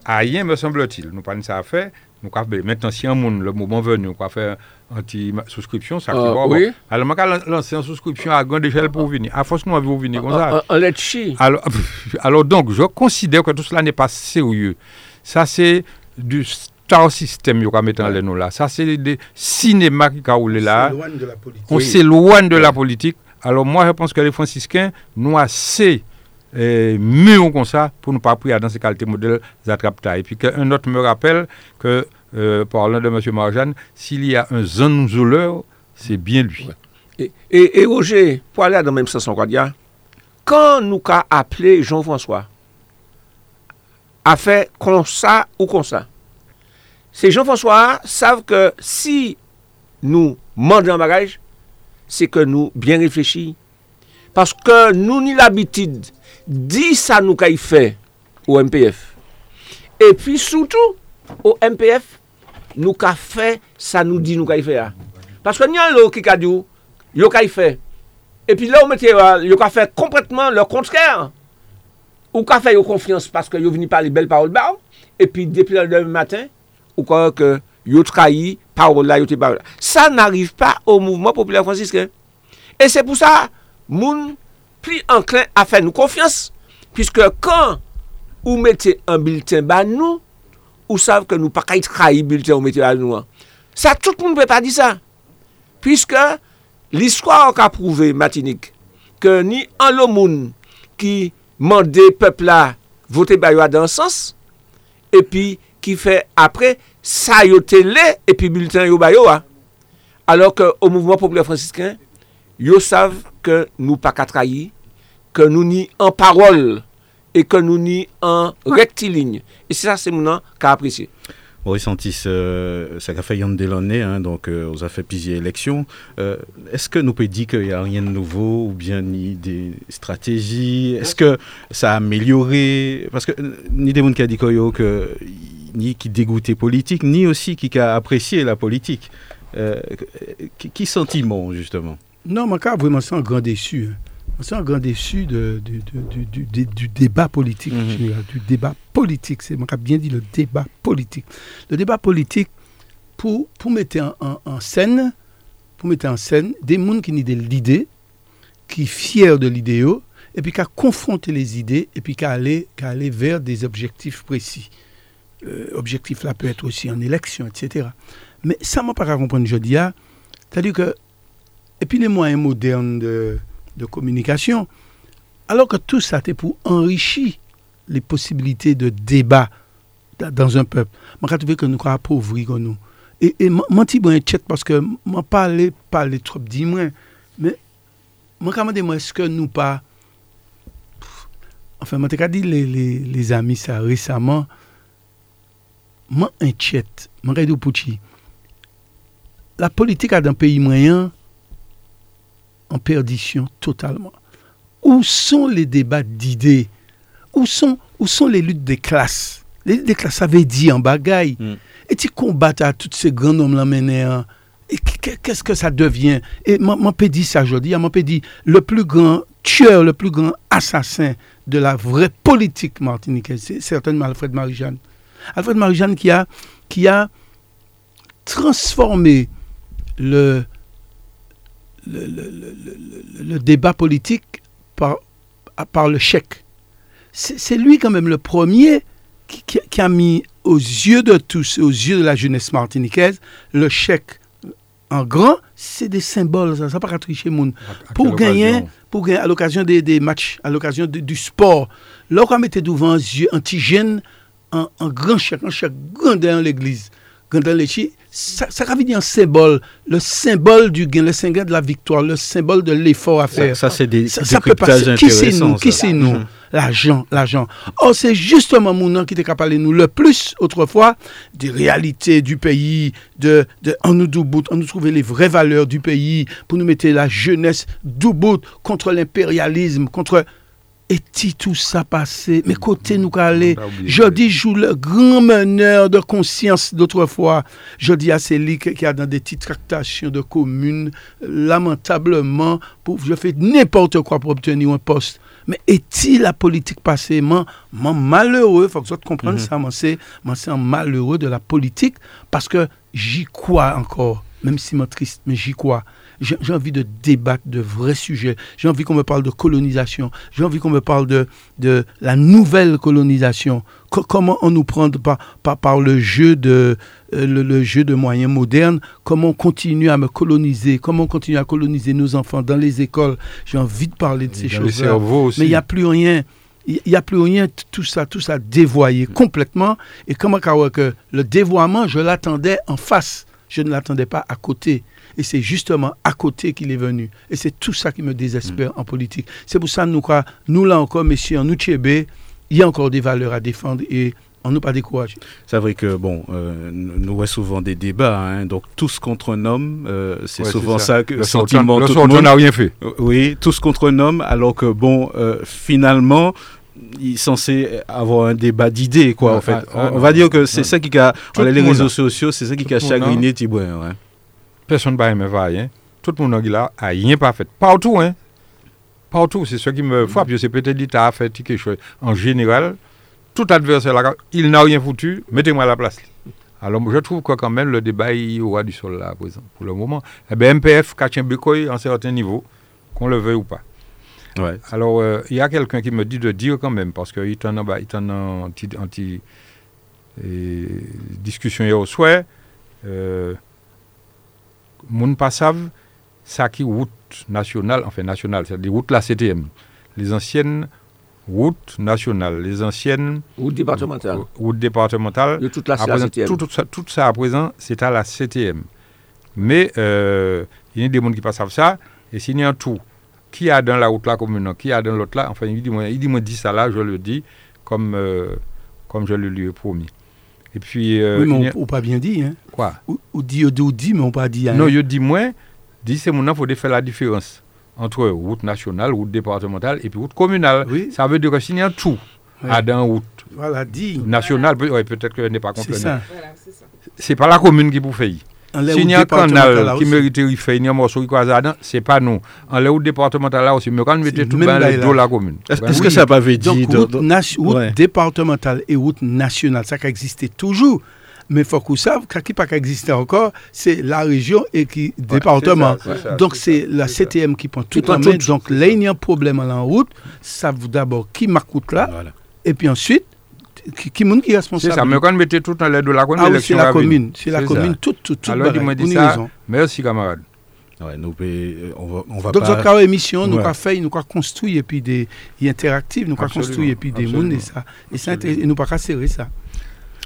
à rien, me semble-t-il. Nous pas ça à faire. Nous qu'à maintenant si un monde le moment venu, nous faire anti souscription, ça Euh, oui. Alors, moi, qu'à lancer une souscription à grande échelle pour venir. À force, nous avons venir comme ça. Alors, alors donc, je considère que tout cela n'est pas sérieux. Ça, c'est du star system qu'on mettre en l'air nous là. Ça, c'est des cinémas qui ont roulé là. s'éloigne de la politique. On s'éloigne de la politique. Alors, moi, je pense que les franciscains, nous assez mûrs comme ça pour ne pas prier dans ces qualités modèles attrape Et puis, qu'un autre me rappelle que, euh, parlant de M. Marjane, s'il y a un zanzouleur, c'est bien lui. Et, Roger, pour aller dans le même sens dire, quand nous avons appelé Jean-François à faire comme ça ou comme ça, ces Jean-François savent que si nous demandons un bagage, c'est que nous bien réfléchis. Paske nou ni l'abitid di sa nou kay fe ou MPF. E pi soutou ou MPF nou ka fe sa nou di nou kay fe a. Paske ni an lou ki ka di ou, yo kay fe. E pi la ou mette euh, yo ka fe kompletman lor kontrèr. Ou ka fe yo konfians paske yo vini pali bel parol ba ou. E pi depi la demi matin, ou kwa ke yo trahi parol la, yo te parol la. Sa n'arrive pa ou mouvment populaire franciscain. E se pou sa... moun pli anklen a fè nou konfians, piske kan ou mette an bilten ban nou, ou sav ke nou pa kay trahi bilten ou mette ban nou an. Sa tout moun pe pa di sa, piske l'histoire an ka prouve matinik, ke ni an lo moun ki mande pepla vote baywa dan sens, epi ki fè apre sa yo tele epi bilten yo baywa, alor ke ou mouvment populè francisken, ils savent que nous pas qu'à trahir, que nous ni en parole et que nous ni en rectiligne. Et c'est ça, c'est maintenant qu'à apprécier. Maurice Santis, euh, ça a fait Yann Delaunay, hein, donc euh, on a fait plusieurs élections. Euh, Est-ce que nous pouvons dire qu'il n'y a rien de nouveau ou bien ni des stratégies? Est-ce que ça a amélioré? Parce que euh, ni des gens qui a dit que, ni qui dégoûtait politique, ni aussi qui a apprécié la politique. Euh, qui sentiment justement? Non, mon cas, vraiment, c'est un grand déçu. hein. C'est un grand déçu de, de- de- du- du, du- du débat politique, Mhm. général, du débat politique. C'est, mon cas, bien dit, le débat politique. Le débat politique, pour, pour mettre en, en- en scène, pour mettre en scène des gens qui ont de l'idée, qui sont fiers de l'idée, et puis qui confronter les idées, et puis qui aller, qui aller vers des objectifs précis. Euh, objectif là peut être aussi en élection, etc. Mais ça, moi, pas comprendre, je dis, ah, c'est-à-dire que et puis les moyens modernes de, communication, alors que tout ça était pour enrichir les possibilités de débat da- dans un peuple. Je trouve que nous avons appauvri que nous. Et, et je dis chat parce que moi, parler, parler trop, dis moi, mais je me demande, est-ce que nous pas. Enfin, je dit les, les, les amis ça récemment. Moi, un chat, je pour. La politique dans un pays moyen en perdition totalement. Où sont les débats d'idées? Où sont, où sont les luttes des classes? Les luttes des classes, ça veut dire en bagaille. Mm. Et tu combats à tous ces grands hommes. Et qu- qu'est-ce que ça devient? Et peux dire ça aujourd'hui. Moi, peux dire le plus grand tueur, le plus grand assassin de la vraie politique martiniquaise, c'est certainement Alfred Marie-Jeanne. Alfred Marie-Jeanne qui a, qui a transformé le, le, le- le- débat politique par, par le chèque. C'est c'est lui quand même le premier qui, qui- qui a mis aux yeux de tous, aux yeux de la jeunesse martiniquaise, le chèque en grand, c'est des symboles, ça, ça pas tricher moun. À- à Pour gagner, pour gagner à l'occasion des, des matchs, à l'occasion du sport, là on mettait devant les yeux antigène un, un grand chèque, un chèque grand dans l'église, grand dans l'église, ça, ça dire un symbole, le symbole du gain, le symbole de la victoire, le symbole de l'effort à Ça, faire. ça, c'est des Ça, ça peut passer. Qui c'est nous? Qui ça. c'est nous? L'argent, l'argent. Or, c'est justement mon qui était capable de nous le plus autrefois des réalités du pays, de, de en nous doubout, en nous trouver les vraies valeurs du pays, pour nous mettre la jeunesse doubout contre l'impérialisme, contre. Et si tout ça passé, mais côté nous qu'à aller, je dis, joue le grand meneur de conscience d'autrefois. Je dis à lits qui a dans des petites tractations de communes, lamentablement, pour, je fais n'importe quoi pour obtenir un poste. Mais est-il la politique passée Moi, moi, malheureux, il faut que vous compreniez Mhm. ça, moi, c'est un malheureux de la politique parce que j'y crois encore, même si moi triste, mais j'y crois. J'ai envie de débattre de vrais sujets. J'ai envie qu'on me parle de colonisation. J'ai envie qu'on me parle de, de la nouvelle colonisation. Co- comment on nous prend par, par, par le, jeu de, euh, le, le jeu de moyens modernes? Comment on continue à me coloniser? Comment on continue à coloniser nos enfants dans les écoles? J'ai envie de parler de ces choses-là. Mais il n'y a plus rien. Il n'y a plus rien, tout ça, tout ça dévoyé complètement. Et comment que le dévoiement, je l'attendais en face. Je ne l'attendais pas à côté. Et c'est justement à côté qu'il est venu. Et c'est tout ça qui me désespère en politique. C'est pour ça que nous, nous là encore, messieurs, en il y a encore des valeurs à défendre et on ne pas décourager. C'est vrai que, bon, euh, nous voyons souvent des débats, hein, donc tous contre un homme, euh, c'est Ouais, souvent ça, que Le le sortant- sentiment le tout le sortant monde. n'a rien fait. Euh, Oui, tous contre un homme, alors que, bon, euh, finalement, il est censé avoir un débat d'idées, quoi, en fait. ah, on, ah, on va dire que c'est ça qui a, Tout on a les réseaux sociaux, c'est ça qui a a. chagriné Tibouin, ouais. Personne ne va va rien. Tout le monde là a rien pas fait. Partout, hein. Partout, c'est ce qui me frappe. Je sais peut-être l'État a fait quelque chose. En général, tout adversaire là, il n'a rien foutu, mettez-moi à la place. Alors, je trouve que quand même, le débat, il y aura du sol là, à présent, pour le moment. Eh bien, MPF, Kachin Bekoy, à un certain niveau, qu'on le veuille ou pas. Ouais. Alors, euh, il y a quelqu'un qui me dit de dire quand même, parce qu'il est en, bah, en anti, anti- et discussion hier au. Euh, moun pas savent ça qui route nationale, enfin nationale, c'est-à-dire route la CTM. Les anciennes routes nationales, les anciennes routes départementales. De toute la À présent, CTM. tout, tout ça, tout ça à présent, c'est à la CTM. Mais euh, il y a des gens qui passent ça. Et s'il y a un tout, qui a dans la route là comme non, qui a dans l'autre là, enfin, il dit, il dit, moi, dis ça là, je le dis comme, euh, comme je le lui ai promis. Et puis. euh, oui, mais on n'a pas bien dit. Hein. Quoi? Ou, ou dit, ou dit, ou dit, mais on n'a pas dit. hein. Non, je dis moi, dis c'est mon il faut faire la différence entre route nationale, route départementale et puis route communale. Oui. Ça veut dire que s'il y a un tout à dans route Voilà, dit. nationale, peut-être que je n'ai pas C'est compris. ça. C'est pas la commune qui vous fait. En les S'il y a canal qui mérite de faire, il y a un morceau qui croise là-dedans, c'est pas nous. En les routes départementales là aussi, mais quand on mettait tout dans là. dos la commune. Est-ce Oui. que ça pas veut dire Donc, route, route Ouais. départementale et route nationale, ça qui existait toujours. Mais il faut qu'on sache ce qui n'a pas existé encore, c'est la région et qui département. donc c'est la CTM qui prend tout en main. Donc là, il y a un problème la route, ça vous d'abord qui marque route là, Voilà. et puis ensuite, qui, qui, monde qui est C'est responsable ça, mais quand on mettait tout dans les dos la commune, Ah oui, c'est l'élection la commune, c'est la C'est commune, ça. tout, tout, tout. Alors, dis-moi, dis Vous avez ça. raison. Merci, camarade. Ouais, nous, euh, on va, on va Donc, pas... notre émission, nous avons fait, nous avons construit et puis des interactifs, nous avons construit et puis des mondes et ça. Et ça, et nous pas serrer ça.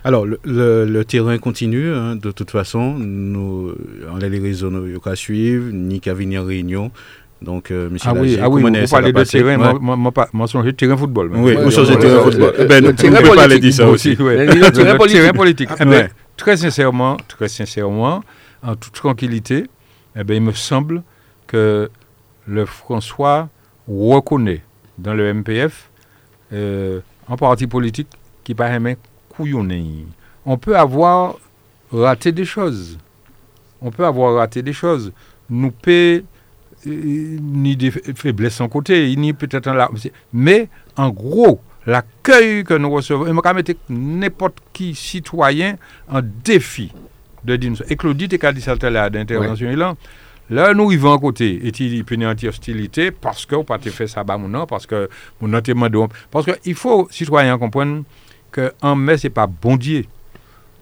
Alors, le, le- le terrain continue, hein, de toute façon. Nous, on a les réseaux nous, qu'à suivre, ni qu'à venir en réunion. Donc, euh, monsieur Ah oui, Lagier, ah oui, vous parlez de terrain, Ouais. moi, moi, moi, pas- moi, terrain football. même. Oui, sur ouais, le terrain football. Ben, nous, terrain on peut pas aller politique, dire ça aussi. ouais. Le- le terrain politique. terrain politique. Eh ben, Ouais. très sincèrement, très sincèrement, en toute tranquillité, eh ben, il me semble que le François reconnaît dans le MPF euh, un parti politique qui paraît même couillonné. On peut avoir raté des choses. On peut avoir raté des choses. Nous euh, ni des fa- faiblesses en côté, ni peut-être la- Mais en gros, l'accueil que nous recevons, et je mettre n'importe qui citoyen en défi de dire nous- Et Claudie, tu as dit ça d'intervention, là. Là, nous arrivons à côté, et il peut y avoir hostilité parce que, pas fait ça, bah, mon parce que, mon parce qu'il faut, citoyens, comprendre que en mai, c'est pas bon Dieu.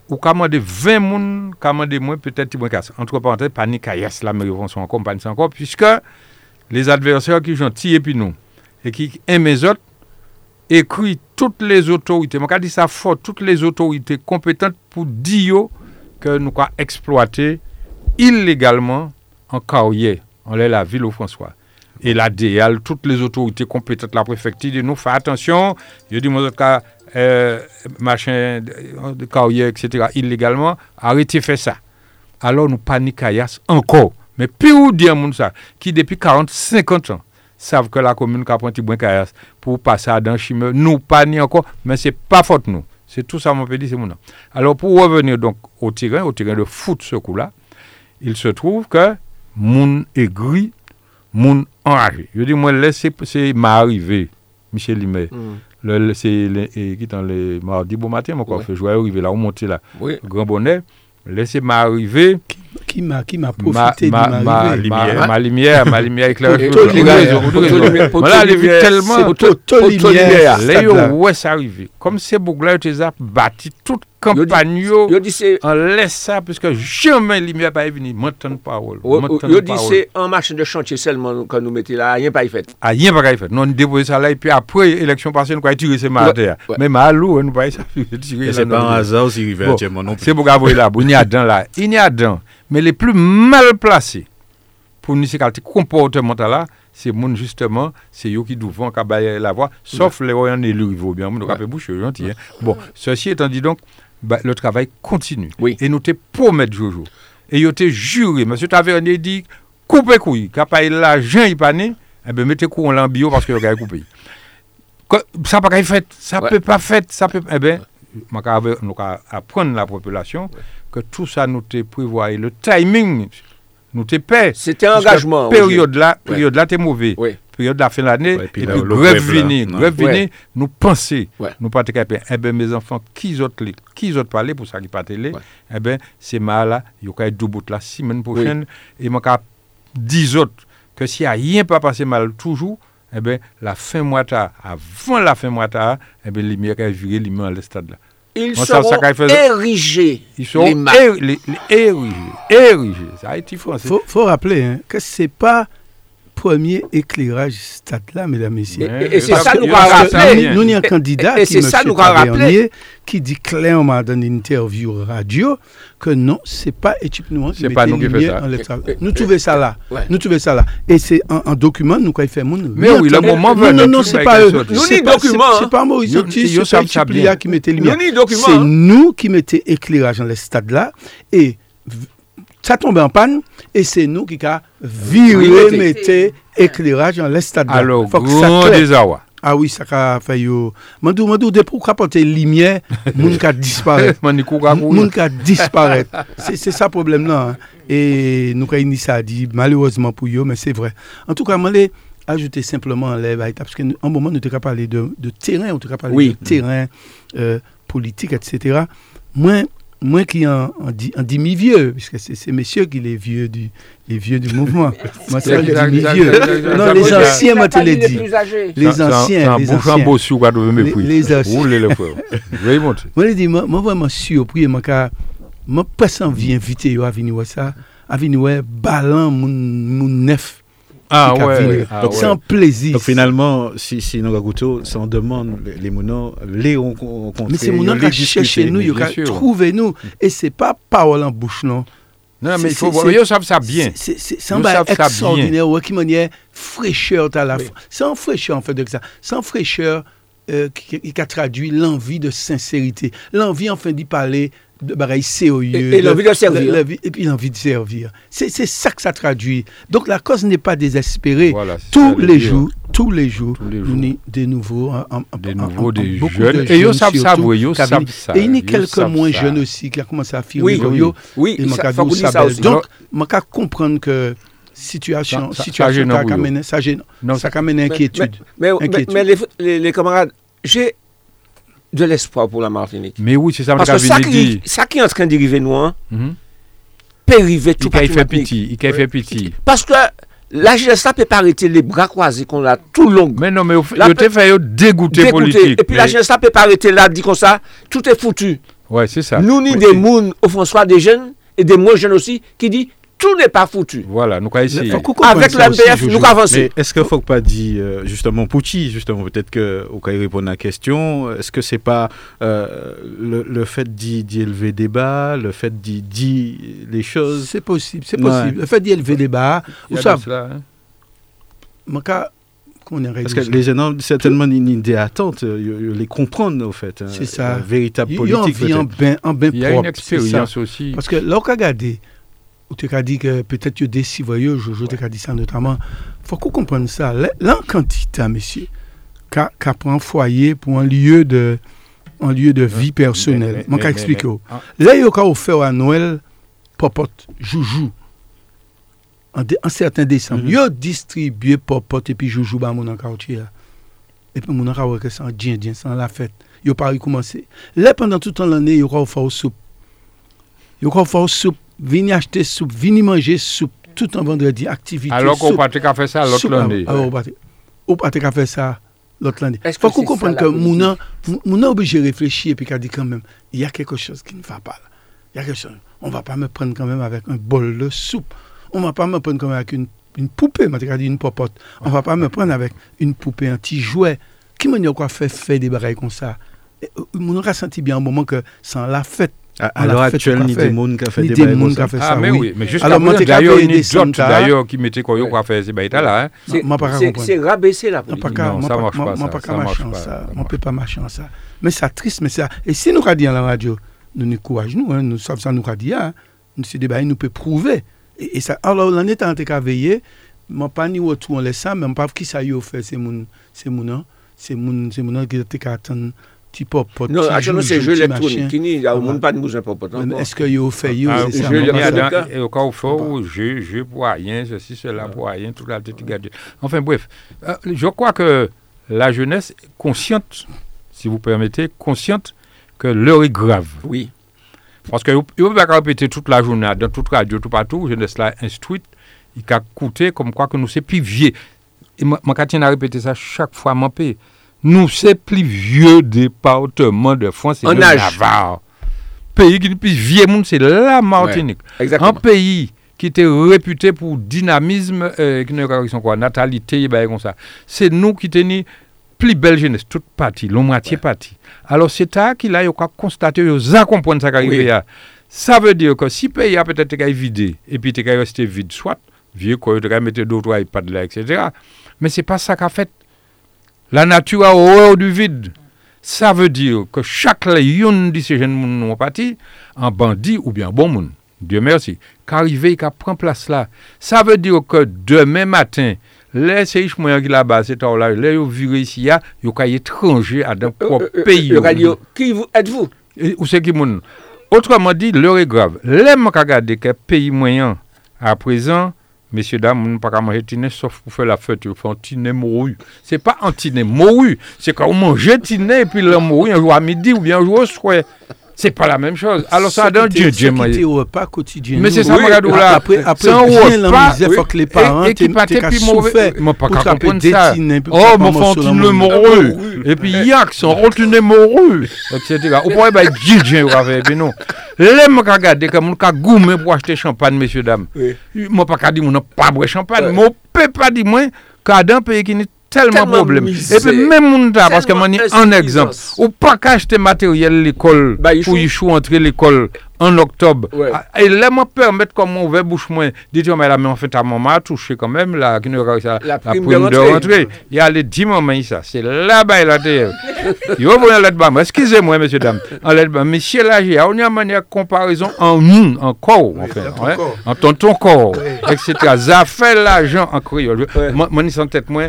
Ou commander 20 moun, commander moins, peut-être moins casse. Entre parenthèses, panique à yes, la mairie sont encore, panique encore, puisque les adversaires qui sont tirés puis nous, et qui aiment les autres, écrit toutes les autorités, moi, dit ça fort, toutes les autorités compétentes pour dire que nous avons exploité illégalement en carrière, en la ville au François. Et la DEAL, toutes les autorités compétentes, la préfecture, nous faire attention. Je dis, moi, euh, machin, de, de carrière, etc., illégalement, arrêtez de faire ça. Alors nous paniquons encore. Mais puis où dire moun ça, qui depuis 40, 50 ans, savent que la commune a pris bon Kayas pour passer à dans nous paniquons encore, mais c'est pas faute nous. C'est tout ça, mon petit, c'est mon nom. Alors pour revenir donc au terrain, au terrain de foot ce coup-là, il se trouve que moun aigri, moun enragé. Je dis, moi, laissez, c'est m'arriver, Michel Limet. Mm. Le, c'est qui dans les mardi bon matin, mon fait jouer arriver là, on monte là, Oui. grand bonnet. Laissez m'arriver Qui m'a qui m'a ma, profité ma, de ma, ma, lumière. ma lumière, ma lumière Vous avez lumière, Voilà, j'ai vu lumière, tellement. c'est photo lumière, stade yo, ouais, ça arrive. Comme ces boucles-là, tu les as bâti toute campagne, yo, Yo dit c'est on laisse ça, parce que jamais la lumière pas venir. Maintenant, parole. yo- dit c'est un machin de chantier seulement que nous mettons là, rien pas y fait. Ah, rien pas fait. Non, on dépose ça là, et puis après, élection passée, nous avons tiré ces martyrs. ouais. Mais malou, nous pas ça. tirer c'est pas un le- hasard Bon, actuellement non. C'est pour gagner là, il y a dedans là. Il y a dedans. Mais les plus mal placés pour nous, ces comportemental là, c'est moun justement, c'est eux qui doivent cabayer la voix, sauf les royaumes élus, il bien, nous avons bouche, gentil. hein. Bon, ceci étant dit donc, bah, le travail continue. Oui. Et nous te promettons Jojo. Et nous te juré, monsieur Tavernier dit, coupez couille, capable l'argent, il pas né, eh ben mettez couille en bio parce que vous avez coupé. Ça pas fait, ça peut pas fait, ça peut, eh ben, nous apprendre la population que tout ça nous te prévoit et le timing nous te paie. C'était un engagement. Période là, période là, t'es mauvais. Oui. Période de la fin de l'année, Ouais, et puis puis là, le grève grève, venir, venir, nous penser, Ouais. nous pas te capables. Eh bien, mes enfants, qui autres, qui autres parler pour ça qui pas télé, Ouais. eh bien, c'est mal là, il y a deux bouts la semaine prochaine, et moi, qu'à 10 autres, que s'il n'y a rien pas passé mal toujours, eh bien, la fin mois tard, avant la fin mois tard, eh bien, les lumières viré les mains à l'estade là. Ils ça- seront ça qu'a fait- érigés. Ils Les les érigés, érigés. Ça a été français. faut, faut rappeler hein, que c'est pas premier éclairage stade là, mesdames, messieurs. Et- et c'est ça que- nous rappelé. vient. Nous, a un candidat et qui, c'est ça nous qui dit clairement dans une interview radio que non, c'est pas équipe noire qui C'est met pas nous qui fait ça. Nous trouvons ça là. Ouais. Nous trouvons ça là. Et c'est un, un document, nous, quand il fait moun. Mais oui, le moment Non, venait, non, non, tout c'est va pas eux. Nous, ni pas- document, c'est- hein. Pas Nous- Otis, c'est pas qui mettait lumière. Nous, C'est hein. nous qui mettons éclairage dans les stades là. Et ça tombe en panne. Et c'est nous qui a viré, mettez éclairage dans les stades là. Alors, Faut que ça grand désarroi. Ah oui, ça a fait yo. Mandou, mandou, de pour apporter lumière, moun ka disparaître. Moun ka disparaître. C'est c'est ça le problème là. hein. Et nous avons ça dit, malheureusement pour eux, mais c'est vrai. En tout cas, je vais ajouter simplement les parce qu'en un moment, nous avons parlé de, de terrain, on avons parlé Oui. de terrain euh, politique, etc. Moi, moi qui en, en, demi-vieux, puisque c'est ces messieurs qui les vieux du, les vieux du mouvement. moi, c'est demi-vieux. Non, les anciens, moi, te pas l'ai dit. Les anciens, les anciens. beau quoi me Les- les anciens. Roulez le frère. Veuillez monter. Moi, je dis, moi, vraiment surpris, moi, car inviter à venir voir ça, à venir voir ballon, mon, mon neuf. Ah ouais. Ah Donc, C'est ouais. un plaisir. donc finalement, si, si ça on demande les, les monos, les on rencontré, mais c'est les qui cherché nous, mais il bien a sûr. trouvé nous. Et c'est pas parole en bouche, non. Non, mais il faut c'est- voir. Ils savent ça bien. C'est- un bail extraordinaire, ouais, qui manière fraîcheur à la. C'est en fraîcheur, en fait, de ça. C'est en fraîcheur euh, qui, qui a traduit l'envie de sincérité. L'envie, enfin, d'y parler de bagaille sérieux. Et- et l'envie de servir. la- la vie- et puis l'envie de servir. C'est c'est ça que ça traduit. Donc la cause n'est pas désespérée. Voilà, tous le les jours, tous les jours, Tous les nous jours. ni des nouveaux, en- en- en- Des en- nouveaux, en- des jeunes. de Et ils savent ça, oui, ils savent ça, Et il n'y a quelques moins ça. jeunes aussi qui ont commencé à affirmer. Oui, yo, Oui, aussi. Donc, je peux comprendre que situation, Ça- situation ça ça ça amène inquiétude. Mais, mais, mais les, les- les camarades, j'ai de l'espoir pour la Martinique. Mais oui, c'est ça Parce que ça qui, ça qui est en train d'arriver, nous, hein, Mhm. peut arriver tout Il fait pitié. Il fait pitié. Parce que la jeunesse ne peut pas arrêter les bras croisés qu'on a tout long. Mais non, mais il te fait dégoûter politique. Et puis la jeunesse ne peut pas arrêter là, dit comme ça, tout est foutu. Ouais, c'est ça. Nous, ni Oui, des mouns au François, des jeunes, et des moins jeunes aussi, qui dit tout n'est pas foutu. Voilà, nous qu'on comprenne Avec ça le aussi, MPF, Jojo. nous avons avancé. Mais est-ce qu'il ne faut pas dire, euh, justement, Pouchi, justement, peut-être qu'au cas où il répond à la question, est-ce que c'est pas euh, le, le fait d'y élever débat, le fait d'y dire les choses? C'est possible, c'est Ouais. possible. Le fait d'y élever des bas, Il y vous savez, cela, mon cas, qu'on est Parce que les ont certainement une idée attente, euh, les comprendre, au fait. C'est ça. Véritable Il y a politique, Il y a une expérience aussi. Parce que là, on a regardé, ou tu as dit que peut-être tu décis, voyez, je, je t'ai dit ça notamment. Il faut qu'on comprenne ça. Quantité, monsieur, qu'a qu'a pris un foyer pour un lieu de, un lieu de vie personnelle. mais- qu'à expliquer. ah. Là, il y a offert à Noël, popote, joujou. En, dé- en certain décembre, Mhm. il a distribué popote et puis joujou dans mon quartier. Et puis mon quartier, c'est en c'est en la fête. Il a pas recommencé. Là, pendant tout l'année, il a offert soupe. Il a offert soupe. Venez acheter soupe, soupe. Tout un vendredi, activité. Alors qu'on soupe. partait qu'à faire ça l'autre Soupe, l'année. ah, ah, on partait- On partait qu'à faire ça l'autre l'année. Est-ce faut que qu'on c'est comprenne ça, que la politique Mouna, Mouna est obligé de réfléchir et puis qu'à dit quand même, il y a quelque chose qui ne va pas là. Il y a quelque chose. On ne va pas me prendre quand même avec un bol de soupe. On ne va pas me prendre quand même avec une, une poupée, m'a dit une popote. On ne va pas me prendre avec une poupée, un petit jouet. Qui m'a dit quoi faire faire des bagailles comme ça? Et, euh, Mon a senti bien un moment que sans la fête, À, l'heure actuelle, à ni fait. des monde qui a fait des a fait Ah, ça, mais oui. mais jusqu'à Alors, présent, d'ailleurs, Santa. d'ailleurs, qui mettait quoi, quoi faire ces bails là, hein. C'est- rabaisser la politique. Non, ça marche pas, marche marcher en pas, marcher en ça. Mais ça triste, mais ça. Et si nous dit à la radio, nous nous courage, nous, hein, nous savons ça, nous dit, hein, nous c'est des bails, nous peut prouver. Et, ça, alors, l'année tant qu'à veiller, moi, pas ni retour on laisse ça, mais pas qui ça y a fait, c'est mon, c'est mon, c'est mon, c'est mon, qui Non, joujou, machin. A a yo, Ah, a tout la tête gardée. Enfin bref, euh, je crois que la jeunesse est consciente, si vous permettez, consciente que l'heure est grave. Oui. Parce que vous ne pouvez pas répéter toute la journée, dans toute radio, tout partout, jeunesse là instruite, il a coûté comme quoi que nous c'est plus vieux. Et moi, moi, quand je répéter ça chaque fois, mon pays, nous c'est plus vieux département de France, c'est le âge. Navarre. Pays qui est le plus vieux monde, c'est la Martinique. Un pays qui était réputé pour dynamisme, euh, quoi, natalité, bah, comme ça. C'est nous qui tenions plus belle jeunesse, toute partie, la moitié partie. Alors c'est ça qu'il a, constaté, il a compris ça qui arrive là. Ça veut dire que si le pays a peut-être été vidé, et puis il est resté vide, soit, vieux, quoi, il a mettre d'autres iPads là, etc. Mais c'est pas ça qu'a fait. La nature a horreur du vide. Ça veut dire que chaque lion de ces jeunes moun non parti, un bandit ou bien bon moun, Dieu merci, qu'arrivé, qui prend place là. Ça veut dire que demain matin, les séiches moyens qui là-bas, c'est là, les viré ici, il y a des étrangers à dans propre pays. Le radio, qui vous êtes-vous? Ou c'est qui moun? Autrement dit, l'heure est grave. L'aime qu'à regarder que pays moyen, à présent, messieurs, dames, on ne peut pas manger sauf pour faire la fête. Ils font tiné morue. C'est pas un tiné morue. C'est quand on mange tiné et puis le morue un jour à midi ou bien un jour au soir. C'est pas la même chose. Alors ça, dans Dieu, Dieu, moi. Au repas quotidien. Mais c'est ça, Oui, regarde là. Après, après C'est un repas, oui, faut que les parents et qui qu'à plus mauvais. Moi, pas qu'à comprendre ça. Oh, mon fantine le mon- morue. Et puis, yak, son retourné morue. Etc. Pourrait être Gidjen, ou avec, puis non. L'aime qu'à regarder, comme on pour acheter champagne, messieurs, dames. Moi, pas qu'à dire, on n'a pas boire champagne. Mais on peut pas dire, moi, qu'à pays qui n'est telman problem. E pi men moun ta, paske mani an ekzamp, ou pa ka achete materyel l'ekol pou yi chou antre l'ekol en octobre. Ouais. Ah, Et là, moi, permettre comme mon ouvert bouche moins, dites mais là, mais en fait, à maman a touché quand même la, qui ne ça, La prime de rentrée. Il y a les 10 moments, ça. C'est là-bas, il a dit. Il va lettre bas. Excusez-moi, messieurs, dames. En bas. Monsieur là, a une manière de comparaison en nous, en corps, ouais, corps. En ton, ton corps, etc. Ça fait l'argent en créole. Moi, moi, ni sans tête, moi,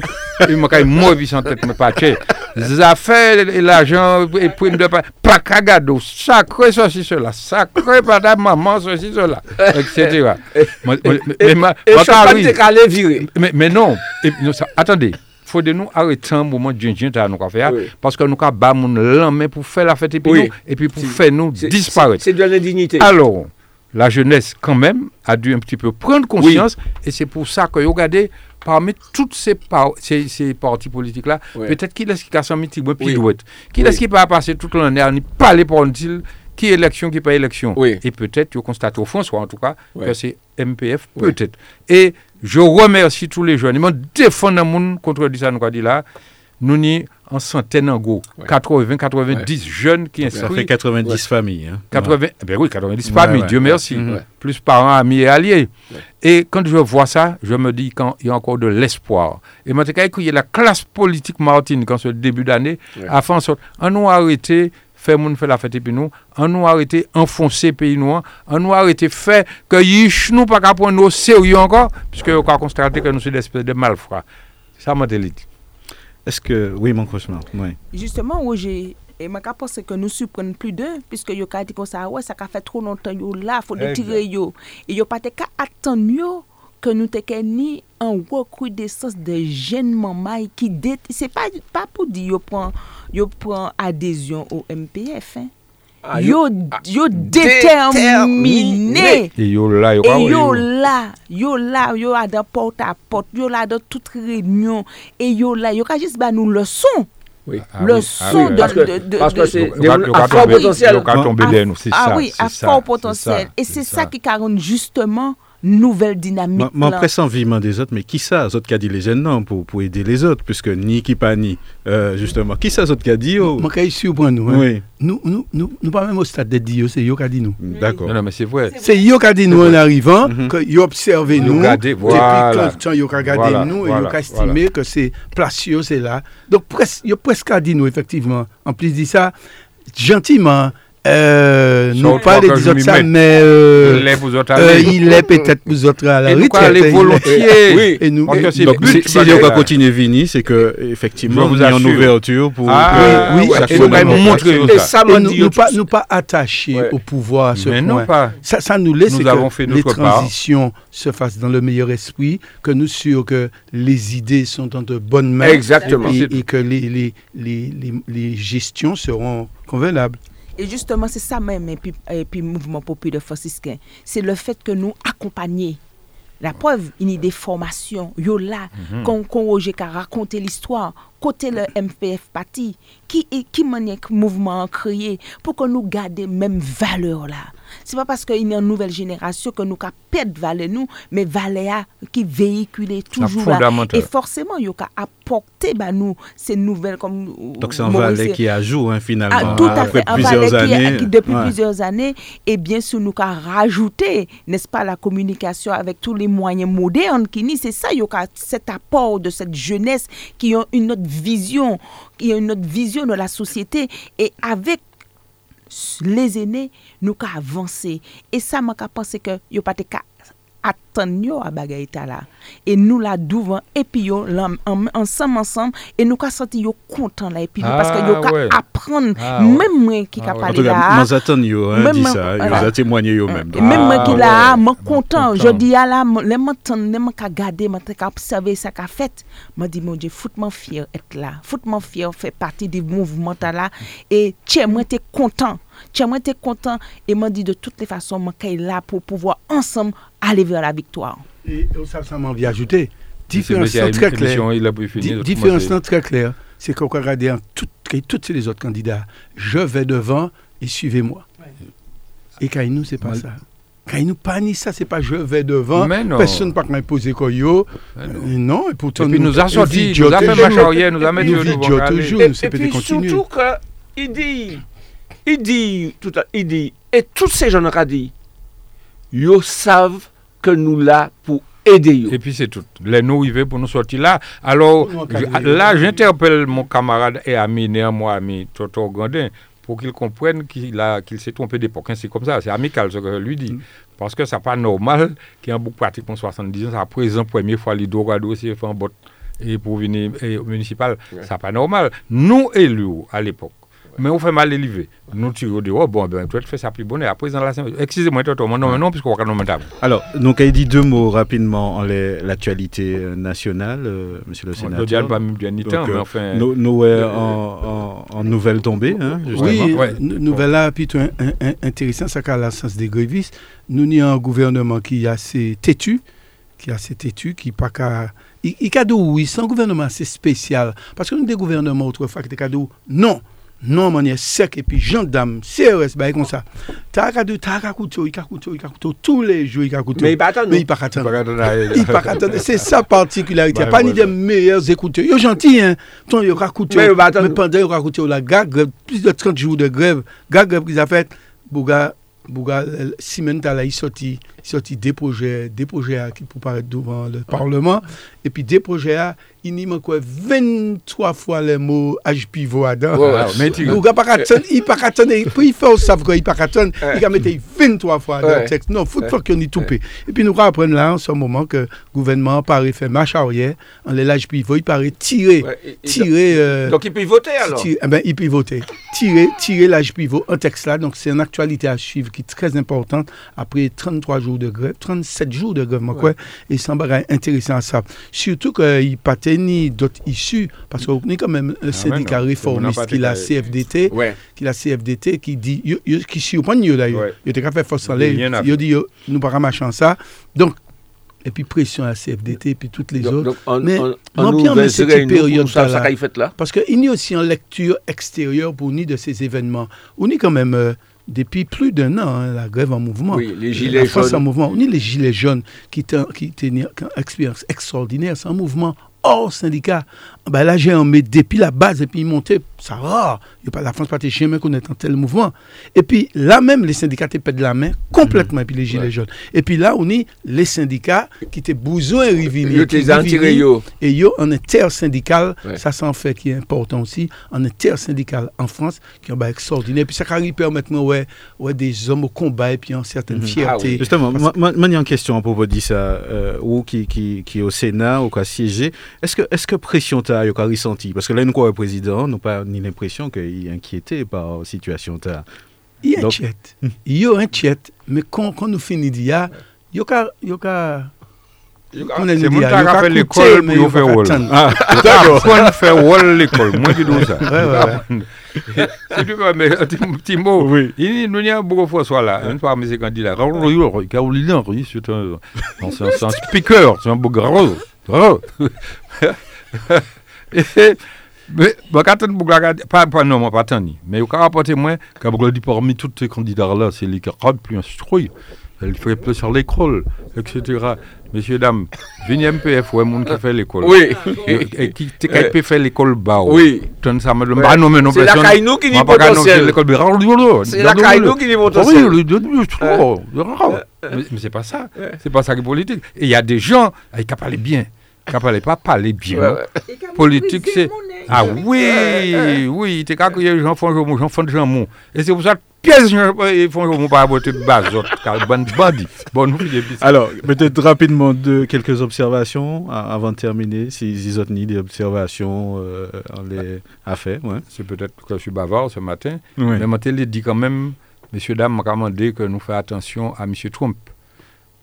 il m'a quand même sans tête, mais pas. Ça fait l'argent et prime de pas, pas cagado, sacré ceci, cela, sacré madame, maman, ceci, cela, etc. Mais- mais ma- Et mais, mais non, et, non, ça- attendez, faut de nous arrêter un moment de nous faire, Oui. parce que nous avons bas mon lendemain pour faire la fête et puis, Oui. nous- et puis pour faire nous disparaître. C'est de l'indignité. Alors, la jeunesse, quand même, a dû un petit peu prendre conscience, et c'est pour ça que, regardez, parmi toutes ces, par- ces, ces partis politiques-là, Ouais. peut-être qui est-ce qui a son petit puis douette. Qui est-ce qui va passer toute l'année à ne pas aller pour dire qui est élection, qui pas élection. Oui. Et peut-être, tu constates au fond, soit en tout cas, que c'est MPF, Oui. peut-être. Et je remercie tous les jeunes. Ils m'ont défendu le monde contre ça, nous avons dit là. Nous ni en centaines en gros, Ouais. 80, 90 jeunes qui Ça inscrits. fait 90 Ouais. familles. hein. 80, ben oui, 90 Ouais, familles, ouais. Dieu merci. Ouais. Plus parents, amis et alliés. Ouais. Et quand je vois ça, je me dis qu'il y a encore de l'espoir. Et maintenant, il y a la classe politique Martine, quand ce début d'année, Ouais. a fait en sorte, on nous arrêté, faire moun faire la fête et puis nous, on nous arrêté, enfoncer pays noirs, on nous arrêté, faire que yish nous pas qu'à prendre nous au sérieux encore, puisque on a constaté que nous sommes des espèces de malfrats. Ça m'a dit. Est-ce que. Oui, mon cauchemar. Oui. Justement, Roger, et ma pense que nous surprennent plus d'eux, puisque yo ka dit comme ça, ouais, ça a fait trop longtemps, yo là, faut Exact. tirer yo. Et yo pas te ka attendre yo ke nou teke ni an wakou de sos de jenman may ki det, se pa, pa pou di yo pran, yo pran adesyon ou MPF, hein? Ah, yo, yo determine. e, e yo la yo la yo a da port a port yo la da tout renyon e yo la yo ka jis ba nou le son. Oui. Ah le oui, son ah de, de, de, de a fort potentiel. a ah fort potentiel. Et c'est ça. qui karoun justement nouvelle dynamique. Pressant vivement des autres, mais qui ça, les autres qui a dit les jeunes non pour, pour aider les autres, puisque ni qui pas ni, euh, justement. Qui ça, les autres qui a dit oh, Moi, quand il surprend nous, hein. Oui, nous, nous, nous, nous pas même au stade de dire, c'est yo qui a dit nous. d'accord. Non, non, mais c'est vrai. C'est yo qui a dit nous en arrivant, que yo observé Nous et voilà. puis quand temps yo ka regardé Voilà, nous, et voilà, yo ka estimé que c'est place yo, c'est là. Donc, presque, yo presque dit nous, effectivement. En plus de ça, gentiment, euh, Ça, nous on pas des je autres mais euh, Les autres euh, il est peut-être vous autres à la Et nous, retraite. les il est- volontiers. Oui. Et nous, Donc, si, but, si on va continuer Vini, c'est que effectivement, est en assure. ouverture pour Ah, oui, et nous. Et ça. nous, nous pas, nous pas attachés au pouvoir à ce Mais point. non pas. Ça, ça nous laisse Nous que avons les transitions se fassent dans le meilleur esprit, que nous sûrs que les idées sont en de bonnes mains Exactement. et, que les, les, les, les, les gestions seront convenables. Et justement, c'est ça même, et puis, et puis mouvement populaire franciscain. C'est le fait que nous accompagner. La preuve, il y a des formations, yo là, qu'on qu'on Roger qui a raconté l'histoire, côté le MPF parti, qui est qui manière que mouvement a créé pour que nous gardions même valeur là. C'est pas parce qu'il y a une nouvelle génération que nous avons valeur nous, mais valeur qui véhicule toujours. Et forcément, il y a apporter bah, nous ces nouvelles comme Donc c'est un valet qui ajoute hein, finalement ah, tout à après fait, un plusieurs qui- années. qui, depuis plusieurs années, et bien sûr, nous avons rajouté, n'est-ce pas, la communication avec tous les moyens modernes qui ni, c'est ça, il y a cet apport de cette jeunesse qui ont une autre vision, qui ont une autre vision de la société, et avec les aînés, nous avons avancé. Et ça, je pense que yo pas te ka attendre yo à bagay ta là et nous là devant et puis yo là, en- ensemble ensemble et nous ka senti yo content là et puis nous, parce que yo Ah, ka ouais. apprendre Ah, ouais. même moi qui Ah, ka. En parler là nous attendons yo, hein, Même dit moi- ça, ils ont témoigné yo même. même moi Ah, qui là, ouais. moi content, je dis à là, les m'entendre, les ka garder, m'en ka observer ça qu'a fait. Moi dis mon Dieu, foutement fier être là. Foutement fier fait partie du mouvement ta là et tiens moi t'es content. Tiens moi t'es content et m'a dit de toutes les façons moi est là pour pouvoir ensemble aller vers la victoire. Et ça, ça m'a envie d'ajouter. C'est Différence très claire. Différence c'est- très claire, c'est qu'on peut regarder en tout, tous les autres candidats. Je vais devant et suivez-moi. Et Kainou, c'est pas Ouais. ça. Kainou, pas ni ça, c'est pas je vais devant. Mais non. Personne ne peut m'imposer quoi yo. Mais non. Euh, Non, et pourtant. Et puis nous a sorti, nous a fait marche arrière, nous a mis Nous au vidéo devant aller. toujours, Et, nous puis surtout que il dit, il dit, tout à- il dit, et tous ces gens qui dit, ils savent que nous là pour aider yo. Et puis c'est tout. Les nous arrivés pour nous sortir là. Alors, je- là, j'interpelle mon camarade et ami, néanmoins ami, Toto Grandin, pour qu'il comprenne qu'il a- qu'il s'est trompé d'époque. hein. C'est comme ça, c'est amical ce que je lui dis. Parce que c'est pas normal qu'il y ait un bouc pratiquement 70 ans, à présent, première fois, les Dorado aussi fait un bot et pour venir au municipal. C'est pas normal. Nous élus à l'époque. Mais on fait mal élevé. Nous tirons dehors, bon, ben, tu fais ça plus bon. Et après, dans la excusez-moi, Toto, mon nom, mais non, puisqu'on va nous Alors, donc, il dit deux mots rapidement en les- l'actualité euh, nationale, euh, monsieur le Le sénateur. pas même bien Donc, temps, mais euh, enfin. Nous, nous, ouais, en, en, en nouvelle tombée, hein, justement. Oui, Ouais. nou- nouvelle là, plutôt un- un- un- intéressant, ça qu'a la sens des grévistes. Nous n'y a un gouvernement qui est assez têtu, qui est assez têtu, qui pas qu'à... Il il cadeau, oui, c'est un gouvernement assez spécial. Parce que nous, des gouvernements autrefois qui étaient cadeau, non, non, manière sec, et puis gendarme, CRS, bah, comme ça. Cadeau, t'as qu'à couteau, il qu'à couteau, il couteau, tous les jours, il couteau. Mais il pas attendre. Mais il pas attendre. Il pas attendre. C'est sa particularité. Pas ni des meilleurs écouteurs. Ils sont gentils, hein. Ton, ont écouté. Mais pendant qu'ils ont écouté la gag, grève, plus de 30 jours de grève, gag grève qu'ils ont fait, Bouga, Bouga, Tala, il sorti, il sorti des projets, des projets à- qui pour paraître devant le Parlement. Et puis des projets, à, il n'y manque quoi, 23 fois les mots H pivot à dedans. Ouais, mais tu- Bouga pas qu'à attendre, il pas attendre, puis il fait au savre qu'il pas attendre, il a mis 23 fois dans le texte. Non, faut qu'on y toupe. Et puis nous apprenons là, en ce moment, que le gouvernement paraît faire marche arrière, en les l'âge pivot, il paraît tirer, tirer. euh, Donc il peut voter alors? Eh ben, il peut voter. Tirer, tirer l'âge pivot, un texte là. Donc, c'est une actualité à suivre qui est très importante après 33 jours de grève, 37 jours de grève, moi, quoi. Et ça me intéressant ça. Surtout qu'il n'y a pas ni d'autres issues, parce qu'on est quand même un syndicat Ah non. réformiste qui est la CFDT, Ouais. qui la CFDT, qui dit, qui surprend d'ailleurs. Ouais. Il était qu'à faire force en l'air. Il dit, nous pas machin ça. Donc, et puis pression à la CFDT, et puis toutes les Donc, autres. donc, on, Mais on, on nous cette période ça, là. Parce qu'il n'y a aussi en lecture extérieure pour ni de ces événements. On est quand même, euh, depuis plus d'un an, hein, la grève en mouvement. Oui, les La gilets France en jaunes. mouvement. On est les gilets jaunes qui qui étaient une expérience extraordinaire. C'est un mouvement hors syndicat. Ben là, j'ai un mais depuis la base et puis il montait, ça va. La France pas jamais qu'on est en tel mouvement. Et puis là même, les syndicats te pètent la main complètement. Et puis les gilets Ouais. jaunes. Et puis là, on est les syndicats qui étaient besoin de yo. Et yo, en intersyndical, Ouais. ça s'en fait qui est important aussi, en intersyndical en France, qui est ben, extraordinaire. Puis ça permet maintenant, ouais, ouais, des hommes au combat et puis en certaine Mhm. fierté. Ah oui. Justement, moi, moi, moi, il y a une question à propos de ça, euh, ou qui, qui, qui est au Sénat, ou qui a siégé. Est-ce que, est-ce que pression t'as, eu ressenti Parce que là, nous, quoi, le président, n'a pas ni l'impression qu'il est inquiété par la situation. Il a un Donc- chat. Il a chat, mais quand, quand nous finissons d'IA, il y a il y a on a C'est dit, mon il y a temps qu'à à faire coûter, l'école mais pour il y a faire qu'à wall. attendre. D'accord. Apprendre à faire wall l'école. Moi qui dis ça. Ouais, ouais, Si tu veux, mais un petit, petit mot. Oui. Il nous y a beaucoup François là. Une fois, mais c'est un, c'est speaker, c'est un beau gros. Gros. Mais, bon, quand on regarde, pas, pas, non, moi, pas tant, ni. dit parmi tous ces candidats-là, c'est les qui rendent plus instruits. Elle fait plus sur l'école, etc. Messieurs, dames, venez MPF, ouais, monde qui fait l'école. Oui. Et, et qui qui peut faire l'école bas. Oui. Bah la Kainou. C'est la Kainou Ah Oui, le- le-. Mais, c'est pas ça. C'est pas ça qui est politique. Et il y a des gens euh, qui parlent bien, qui parlent pas parler bien. Ouais, ouais. Politique, c'est. Ah oui, oui, t'es qu'à que les gens font le mot, gens font le mot. Et c'est pour ça que pièce, ils font bazot, car bon Alors, peut-être rapidement de quelques observations a- avant de terminer. Si ils ont des observations euh, on les a fait, ouais. C'est peut-être que je suis bavard ce matin. Ouais. Mais Mathilde dit quand même, messieurs, dames, m'a demandé que nous fassions attention à M. Trump.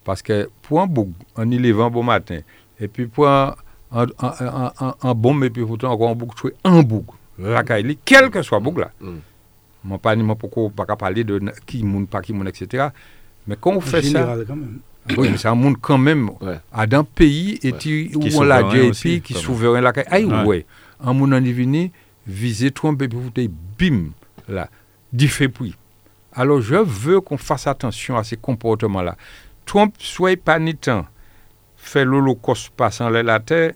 Parce que pour un bouc, un élevant bon matin, et puis pour un, un, un, un, bon, et puis pourtant encore un bouc, tu un bouc, la Kaili, quel que soit bouc là. Mm. Moi, pas pourquoi pas qu'à parler de qui moun, pas qui moun, etc. Mais quand on fait ça, quand même. oui, mais c'est un monde quand même, Ouais. à d'un pays et tu- où Qui on l'a dit, et puis qui souverain la Aïe, Ouais. ouais. Un monde en venu, viser Trump et puis bim, là, d'y fait puis. Alors, je veux qu'on fasse attention à ces comportements-là. Trump, soit pas ni temps, fait l'holocauste passant la terre,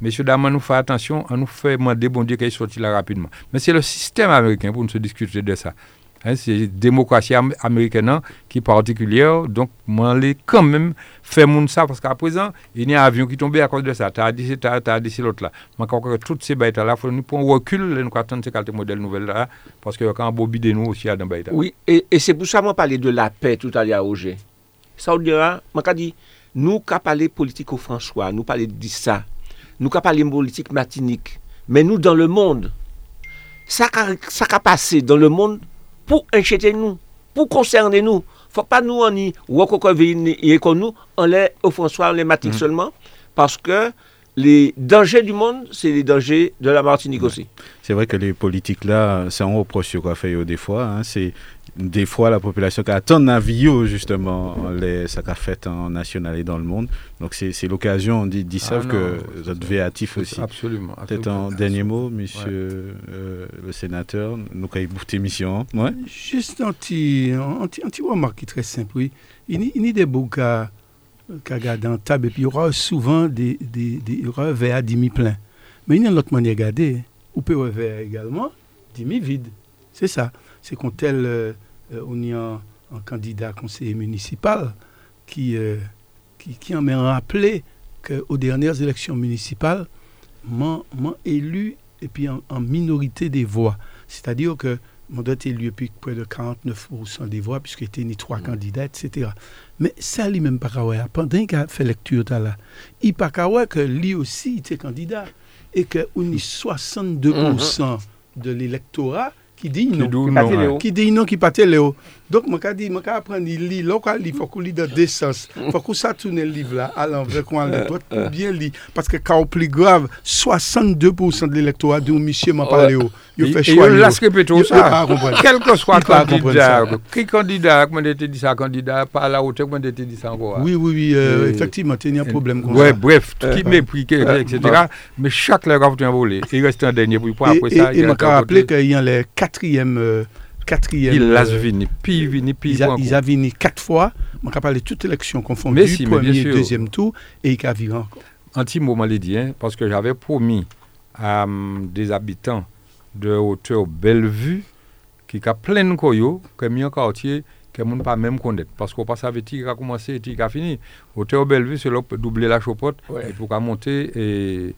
messieurs, dames, on nous fait attention, on nous fait demander, bon Dieu, qu'il sorti là rapidement. Mais c'est le système américain pour nous se discuter de ça. Hein, c'est la démocratie am- américaine hein, qui est particulière. Donc, moi, quand même fait moun ça parce qu'à présent, il y a un avion qui tombait à cause de ça. Tu as dit ci, tu as dit ci, l'autre là. Mais quand que toutes ces bêtes là, il faut nous prendre recul, nous attendre ces quelques modèles nouvelles là, parce que quand on bobide nous aussi à dans bêtes. Oui, et, c'est pour ça que je parlais de la paix tout à l'heure, Roger. Ça veut dire, je dit, nous qui parlé politique au François, nous parler de ça, nous qui parler politique matinique, mais nous dans le monde, ça qu'a ça qu'a passé dans le monde pour inquiéter nous, pour concerner nous. Faut pas nous en y ou encore et qu'on nous on les au François on les matique seulement parce que les dangers du monde, c'est les dangers de la Martinique aussi. C'est vrai que les politiques là, c'est un reproche qu'on fait yo, des fois. hein. c'est des fois la population qui attend yo, justement les ça qu'a fait en national et dans le monde. Donc c'est l'occasion, on dit, ils savent que vous êtes ça. véatif aussi. Absolument. Peut-être un dernier mot, monsieur euh, le sénateur, nous avons écouté émission. Ouais. Juste un petit, un petit, un petit remarque qui est très simple, oui. Il y, il y a des à garder en table et puis il y aura souvent des, des, des il y aura demi plein. Mais il y a une autre manière de garder. Ou peut verre également demi vide. C'est ça. C'est qu'on tel, euh, on y a un, un candidat conseiller municipal qui, euh, qui, qui en m'a rappelé qu'aux dernières élections municipales, m'ont élu et puis en, en minorité des voix. C'est-à-dire que mon doit être élu puis près de 49% des voix, puisqu'il était ni trois candidats, etc. Mais ça, lui même pas. Pendant qu'il a fait lecture de là, il pas que lui aussi était candidat et que on y 62% de l'électorat Ki di inon ki pate le ou. Ki di inon ki pate le ou. Donc, je dis, je apprendre, il lit, là, il faut qu'on lit dans deux sens. faut qu'on tourne le livre là, à l'envers, qu'on le droit pour bien lire. Parce que, quand plus grave, 62% de l'électorat de monsieur m'a parlé. Il fait choix. il Il- il pas comprendre. Quel que soit Il pas candidat, qui candidat, comment tu dit ça, candidat, pas à la hauteur, comment tu dit ça encore. hein? Oui, oui, oui, euh, effectivement, il y a un problème Ouais, bref, tout qui Euh, mépris, euh, etc. bon. Mais chaque leur a un volé. Il reste un dernier, pour Et, après ça, et un rappelé côté. qu'il y a les quatrième, euh, quatrième. Il euh, laisse vini, puis vini, puis Ils a, a venu quatre fois. Je parlé de toute élection confondue, si, premier, sûr. deuxième tour, et il a viré encore. un petit moment les dit, hein, parce que j'avais promis à hum, des habitants de hauteur Bellevue qui a plein de koyo, que mis un quartier que moun pas même connaître parce qu'on passe avec qui a commencé et qui a fini. Hauteur Bellevue, c'est là pour doubler la chopote Ouais. et pour qu'à monter et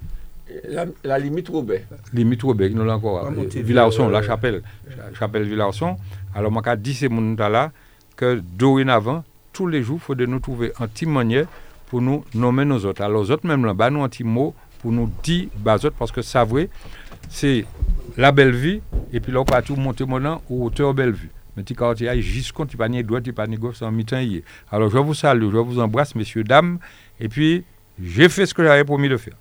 La, la limite Robert. limite Roubaix, nous l'avons Pas encore. Et Villarson, la euh, chapelle, Cha- chapelle Villarson. Alors, moi, dit ces moun là que dorénavant, tous les jours, il faut de nous trouver un petit manière pour nous nommer nos autres. Alors, les autres, même là, bah, nous un petit mot pour nous dire, bah, autres, parce que ça, vrai, c'est la belle vie, et puis là, on peut tout monter maintenant au hauteur belle vue. Mais tu quand tu ailles jusqu'au tu pas ni droit, tu pas ni gauche, c'est en hier. Alors, je vous salue, je vous embrasse, messieurs, dames, et puis, j'ai fait ce que j'avais promis de faire.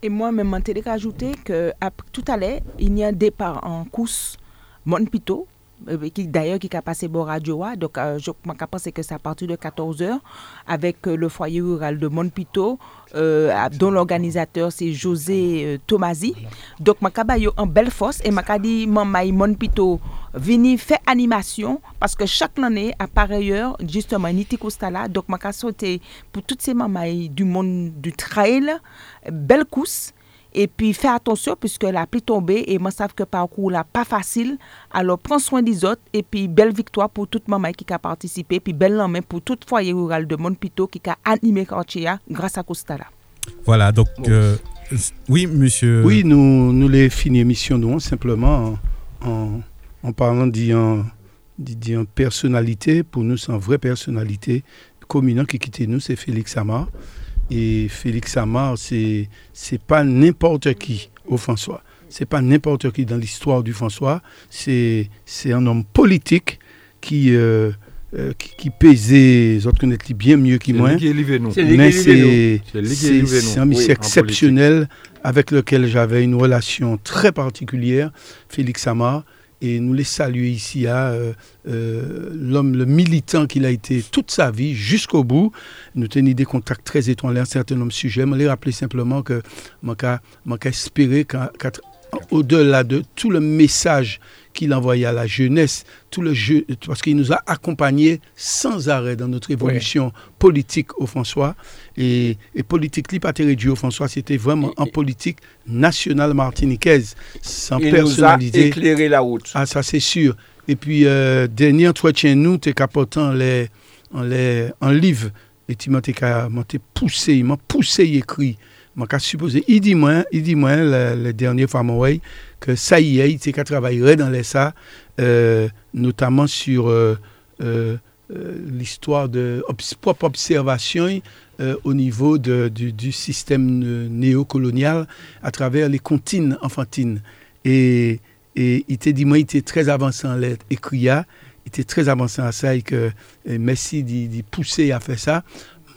Et moi, même, je ajouté que tout à l'heure, il y a un départ en course Monpito d'ailleurs qui a passé bon radio a. donc euh, je pense que c'est à partir de 14h avec euh, le foyer rural de Monpito euh, dont l'organisateur c'est José euh, Tomasi donc je yo en belle force et m'a dit maman Monpito vini faire animation parce que chaque année à par ailleurs justement Niti Kostala donc m'a sauté pour toutes ces mamans du monde du trail belle course et puis, fais attention puisque la pluie tombée et moi, savent que parcours là pas facile. Alors, prends soin des autres et puis, belle victoire pour toute maman qui a participé. Puis, belle main pour tout foyer rural de Montpito qui a animé quartier grâce à Costala. Voilà, donc, euh, oui, monsieur. Oui, nous, nous les fini émission, nous, simplement en, en, parlant d'une personnalité. Pour nous, c'est une vraie personnalité. Communant qui quittait nous, c'est Félix Amar. Et Félix Amar, c'est c'est pas n'importe qui au François. C'est pas n'importe qui dans l'histoire du François. C'est c'est un homme politique qui euh, euh, qui, qui pesait, autres connaissent bien mieux que moi. Mais c'est un monsieur exceptionnel avec lequel j'avais une relation très particulière, Félix Amar et nous les saluer ici à euh, euh, l'homme, le militant qu'il a été toute sa vie jusqu'au bout. Nous tenons des contacts très étroits à un certain nombre de sujets. Je les rappeler simplement que je espérer qu'au-delà de tout le message qu'il envoyait à la jeunesse, tout le jeu, parce qu'il nous a accompagnés sans arrêt dans notre évolution politique au François. Et, et politique Lipatérédio au François, c'était vraiment en politique nationale martiniquaise, sans Il personnalité. nous a éclairé la route. Ah, ça c'est sûr. Et puis, euh, dernier entretien, nous, t'es capotant les, en, les, en livre. Et tu m'as poussé, il m'a poussé, il écrit. Il dit moi, il dit le, dernier fois, que ça y est, il travaillerait dans les ça, euh, notamment sur euh, euh, euh l'histoire de propre observation au niveau de, du, système néocolonial à travers les comptines enfantines. Et, et il dit, moi, il était très avancé en lettres écrit, il était très avancé à ça et que et merci d'y pousser à faire ça.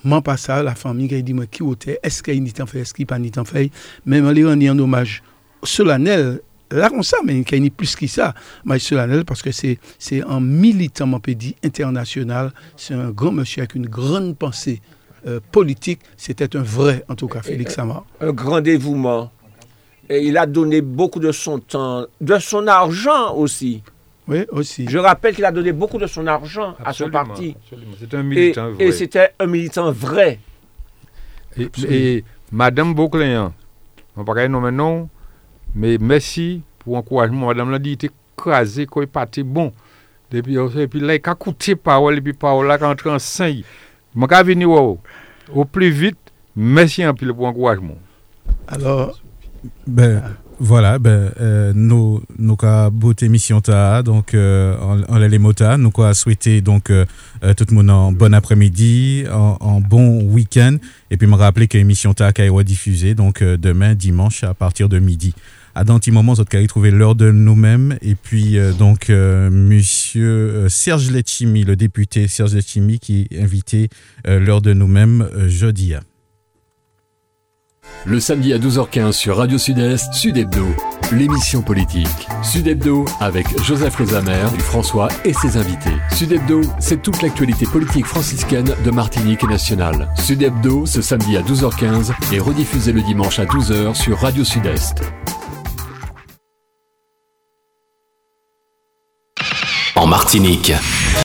Moi, pas ça, la famille qui a dit, moi, qui était, est-ce qu'il y a fait, est-ce qu'il n'y a pas fait, même en lui rendant un hommage solennel là comme ça, mais il y a plus que ça, mais solennel, parce que c'est un militant, on peut dire, international, c'est un grand monsieur avec une grande pensée euh, politique, c'était un vrai, en tout cas, Félix Samar. Un grand dévouement. Et il a donné beaucoup de son temps, de son argent aussi. Oui, aussi. Je rappelle qu'il a donné beaucoup de son argent absolument, à son parti. C'est un militant et, vrai. Et c'était un militant vrai. Et, et Madame Beaucléan, on va pas non non, mais merci pour l'encouragement. Madame l'a dit, il était écrasé, quand il partait bon. Et puis, et puis là, il a écouté parole, et puis parole là, quand en sein, je vais venir au, au plus vite. Merci un peu pour l'encouragement. Alors, ben, voilà, ben, euh, nous, nous avons beauté mission ta, donc, euh, en, en les nous avons souhaité, donc, euh, tout le monde en bon après-midi, en, en, bon week-end, et puis me rappeler que l'émission ta a diffusée, donc, euh, demain, dimanche, à partir de midi à dans petit moment, vous allez trouver l'heure de nous-mêmes. Et puis, euh, donc, euh, monsieur euh, Serge Letchimi, le député Serge Letchimi, qui est invité l'heure de nous-mêmes jeudi. Le samedi à 12h15 sur Radio Sud-Est, Sud Hebdo, l'émission politique. Sud Hebdo avec Joseph Lezamer, François et ses invités. Sud Hebdo, c'est toute l'actualité politique franciscaine de Martinique et nationale. Sud Hebdo, ce samedi à 12h15 et rediffusé le dimanche à 12h sur Radio Sud-Est. En Martinique,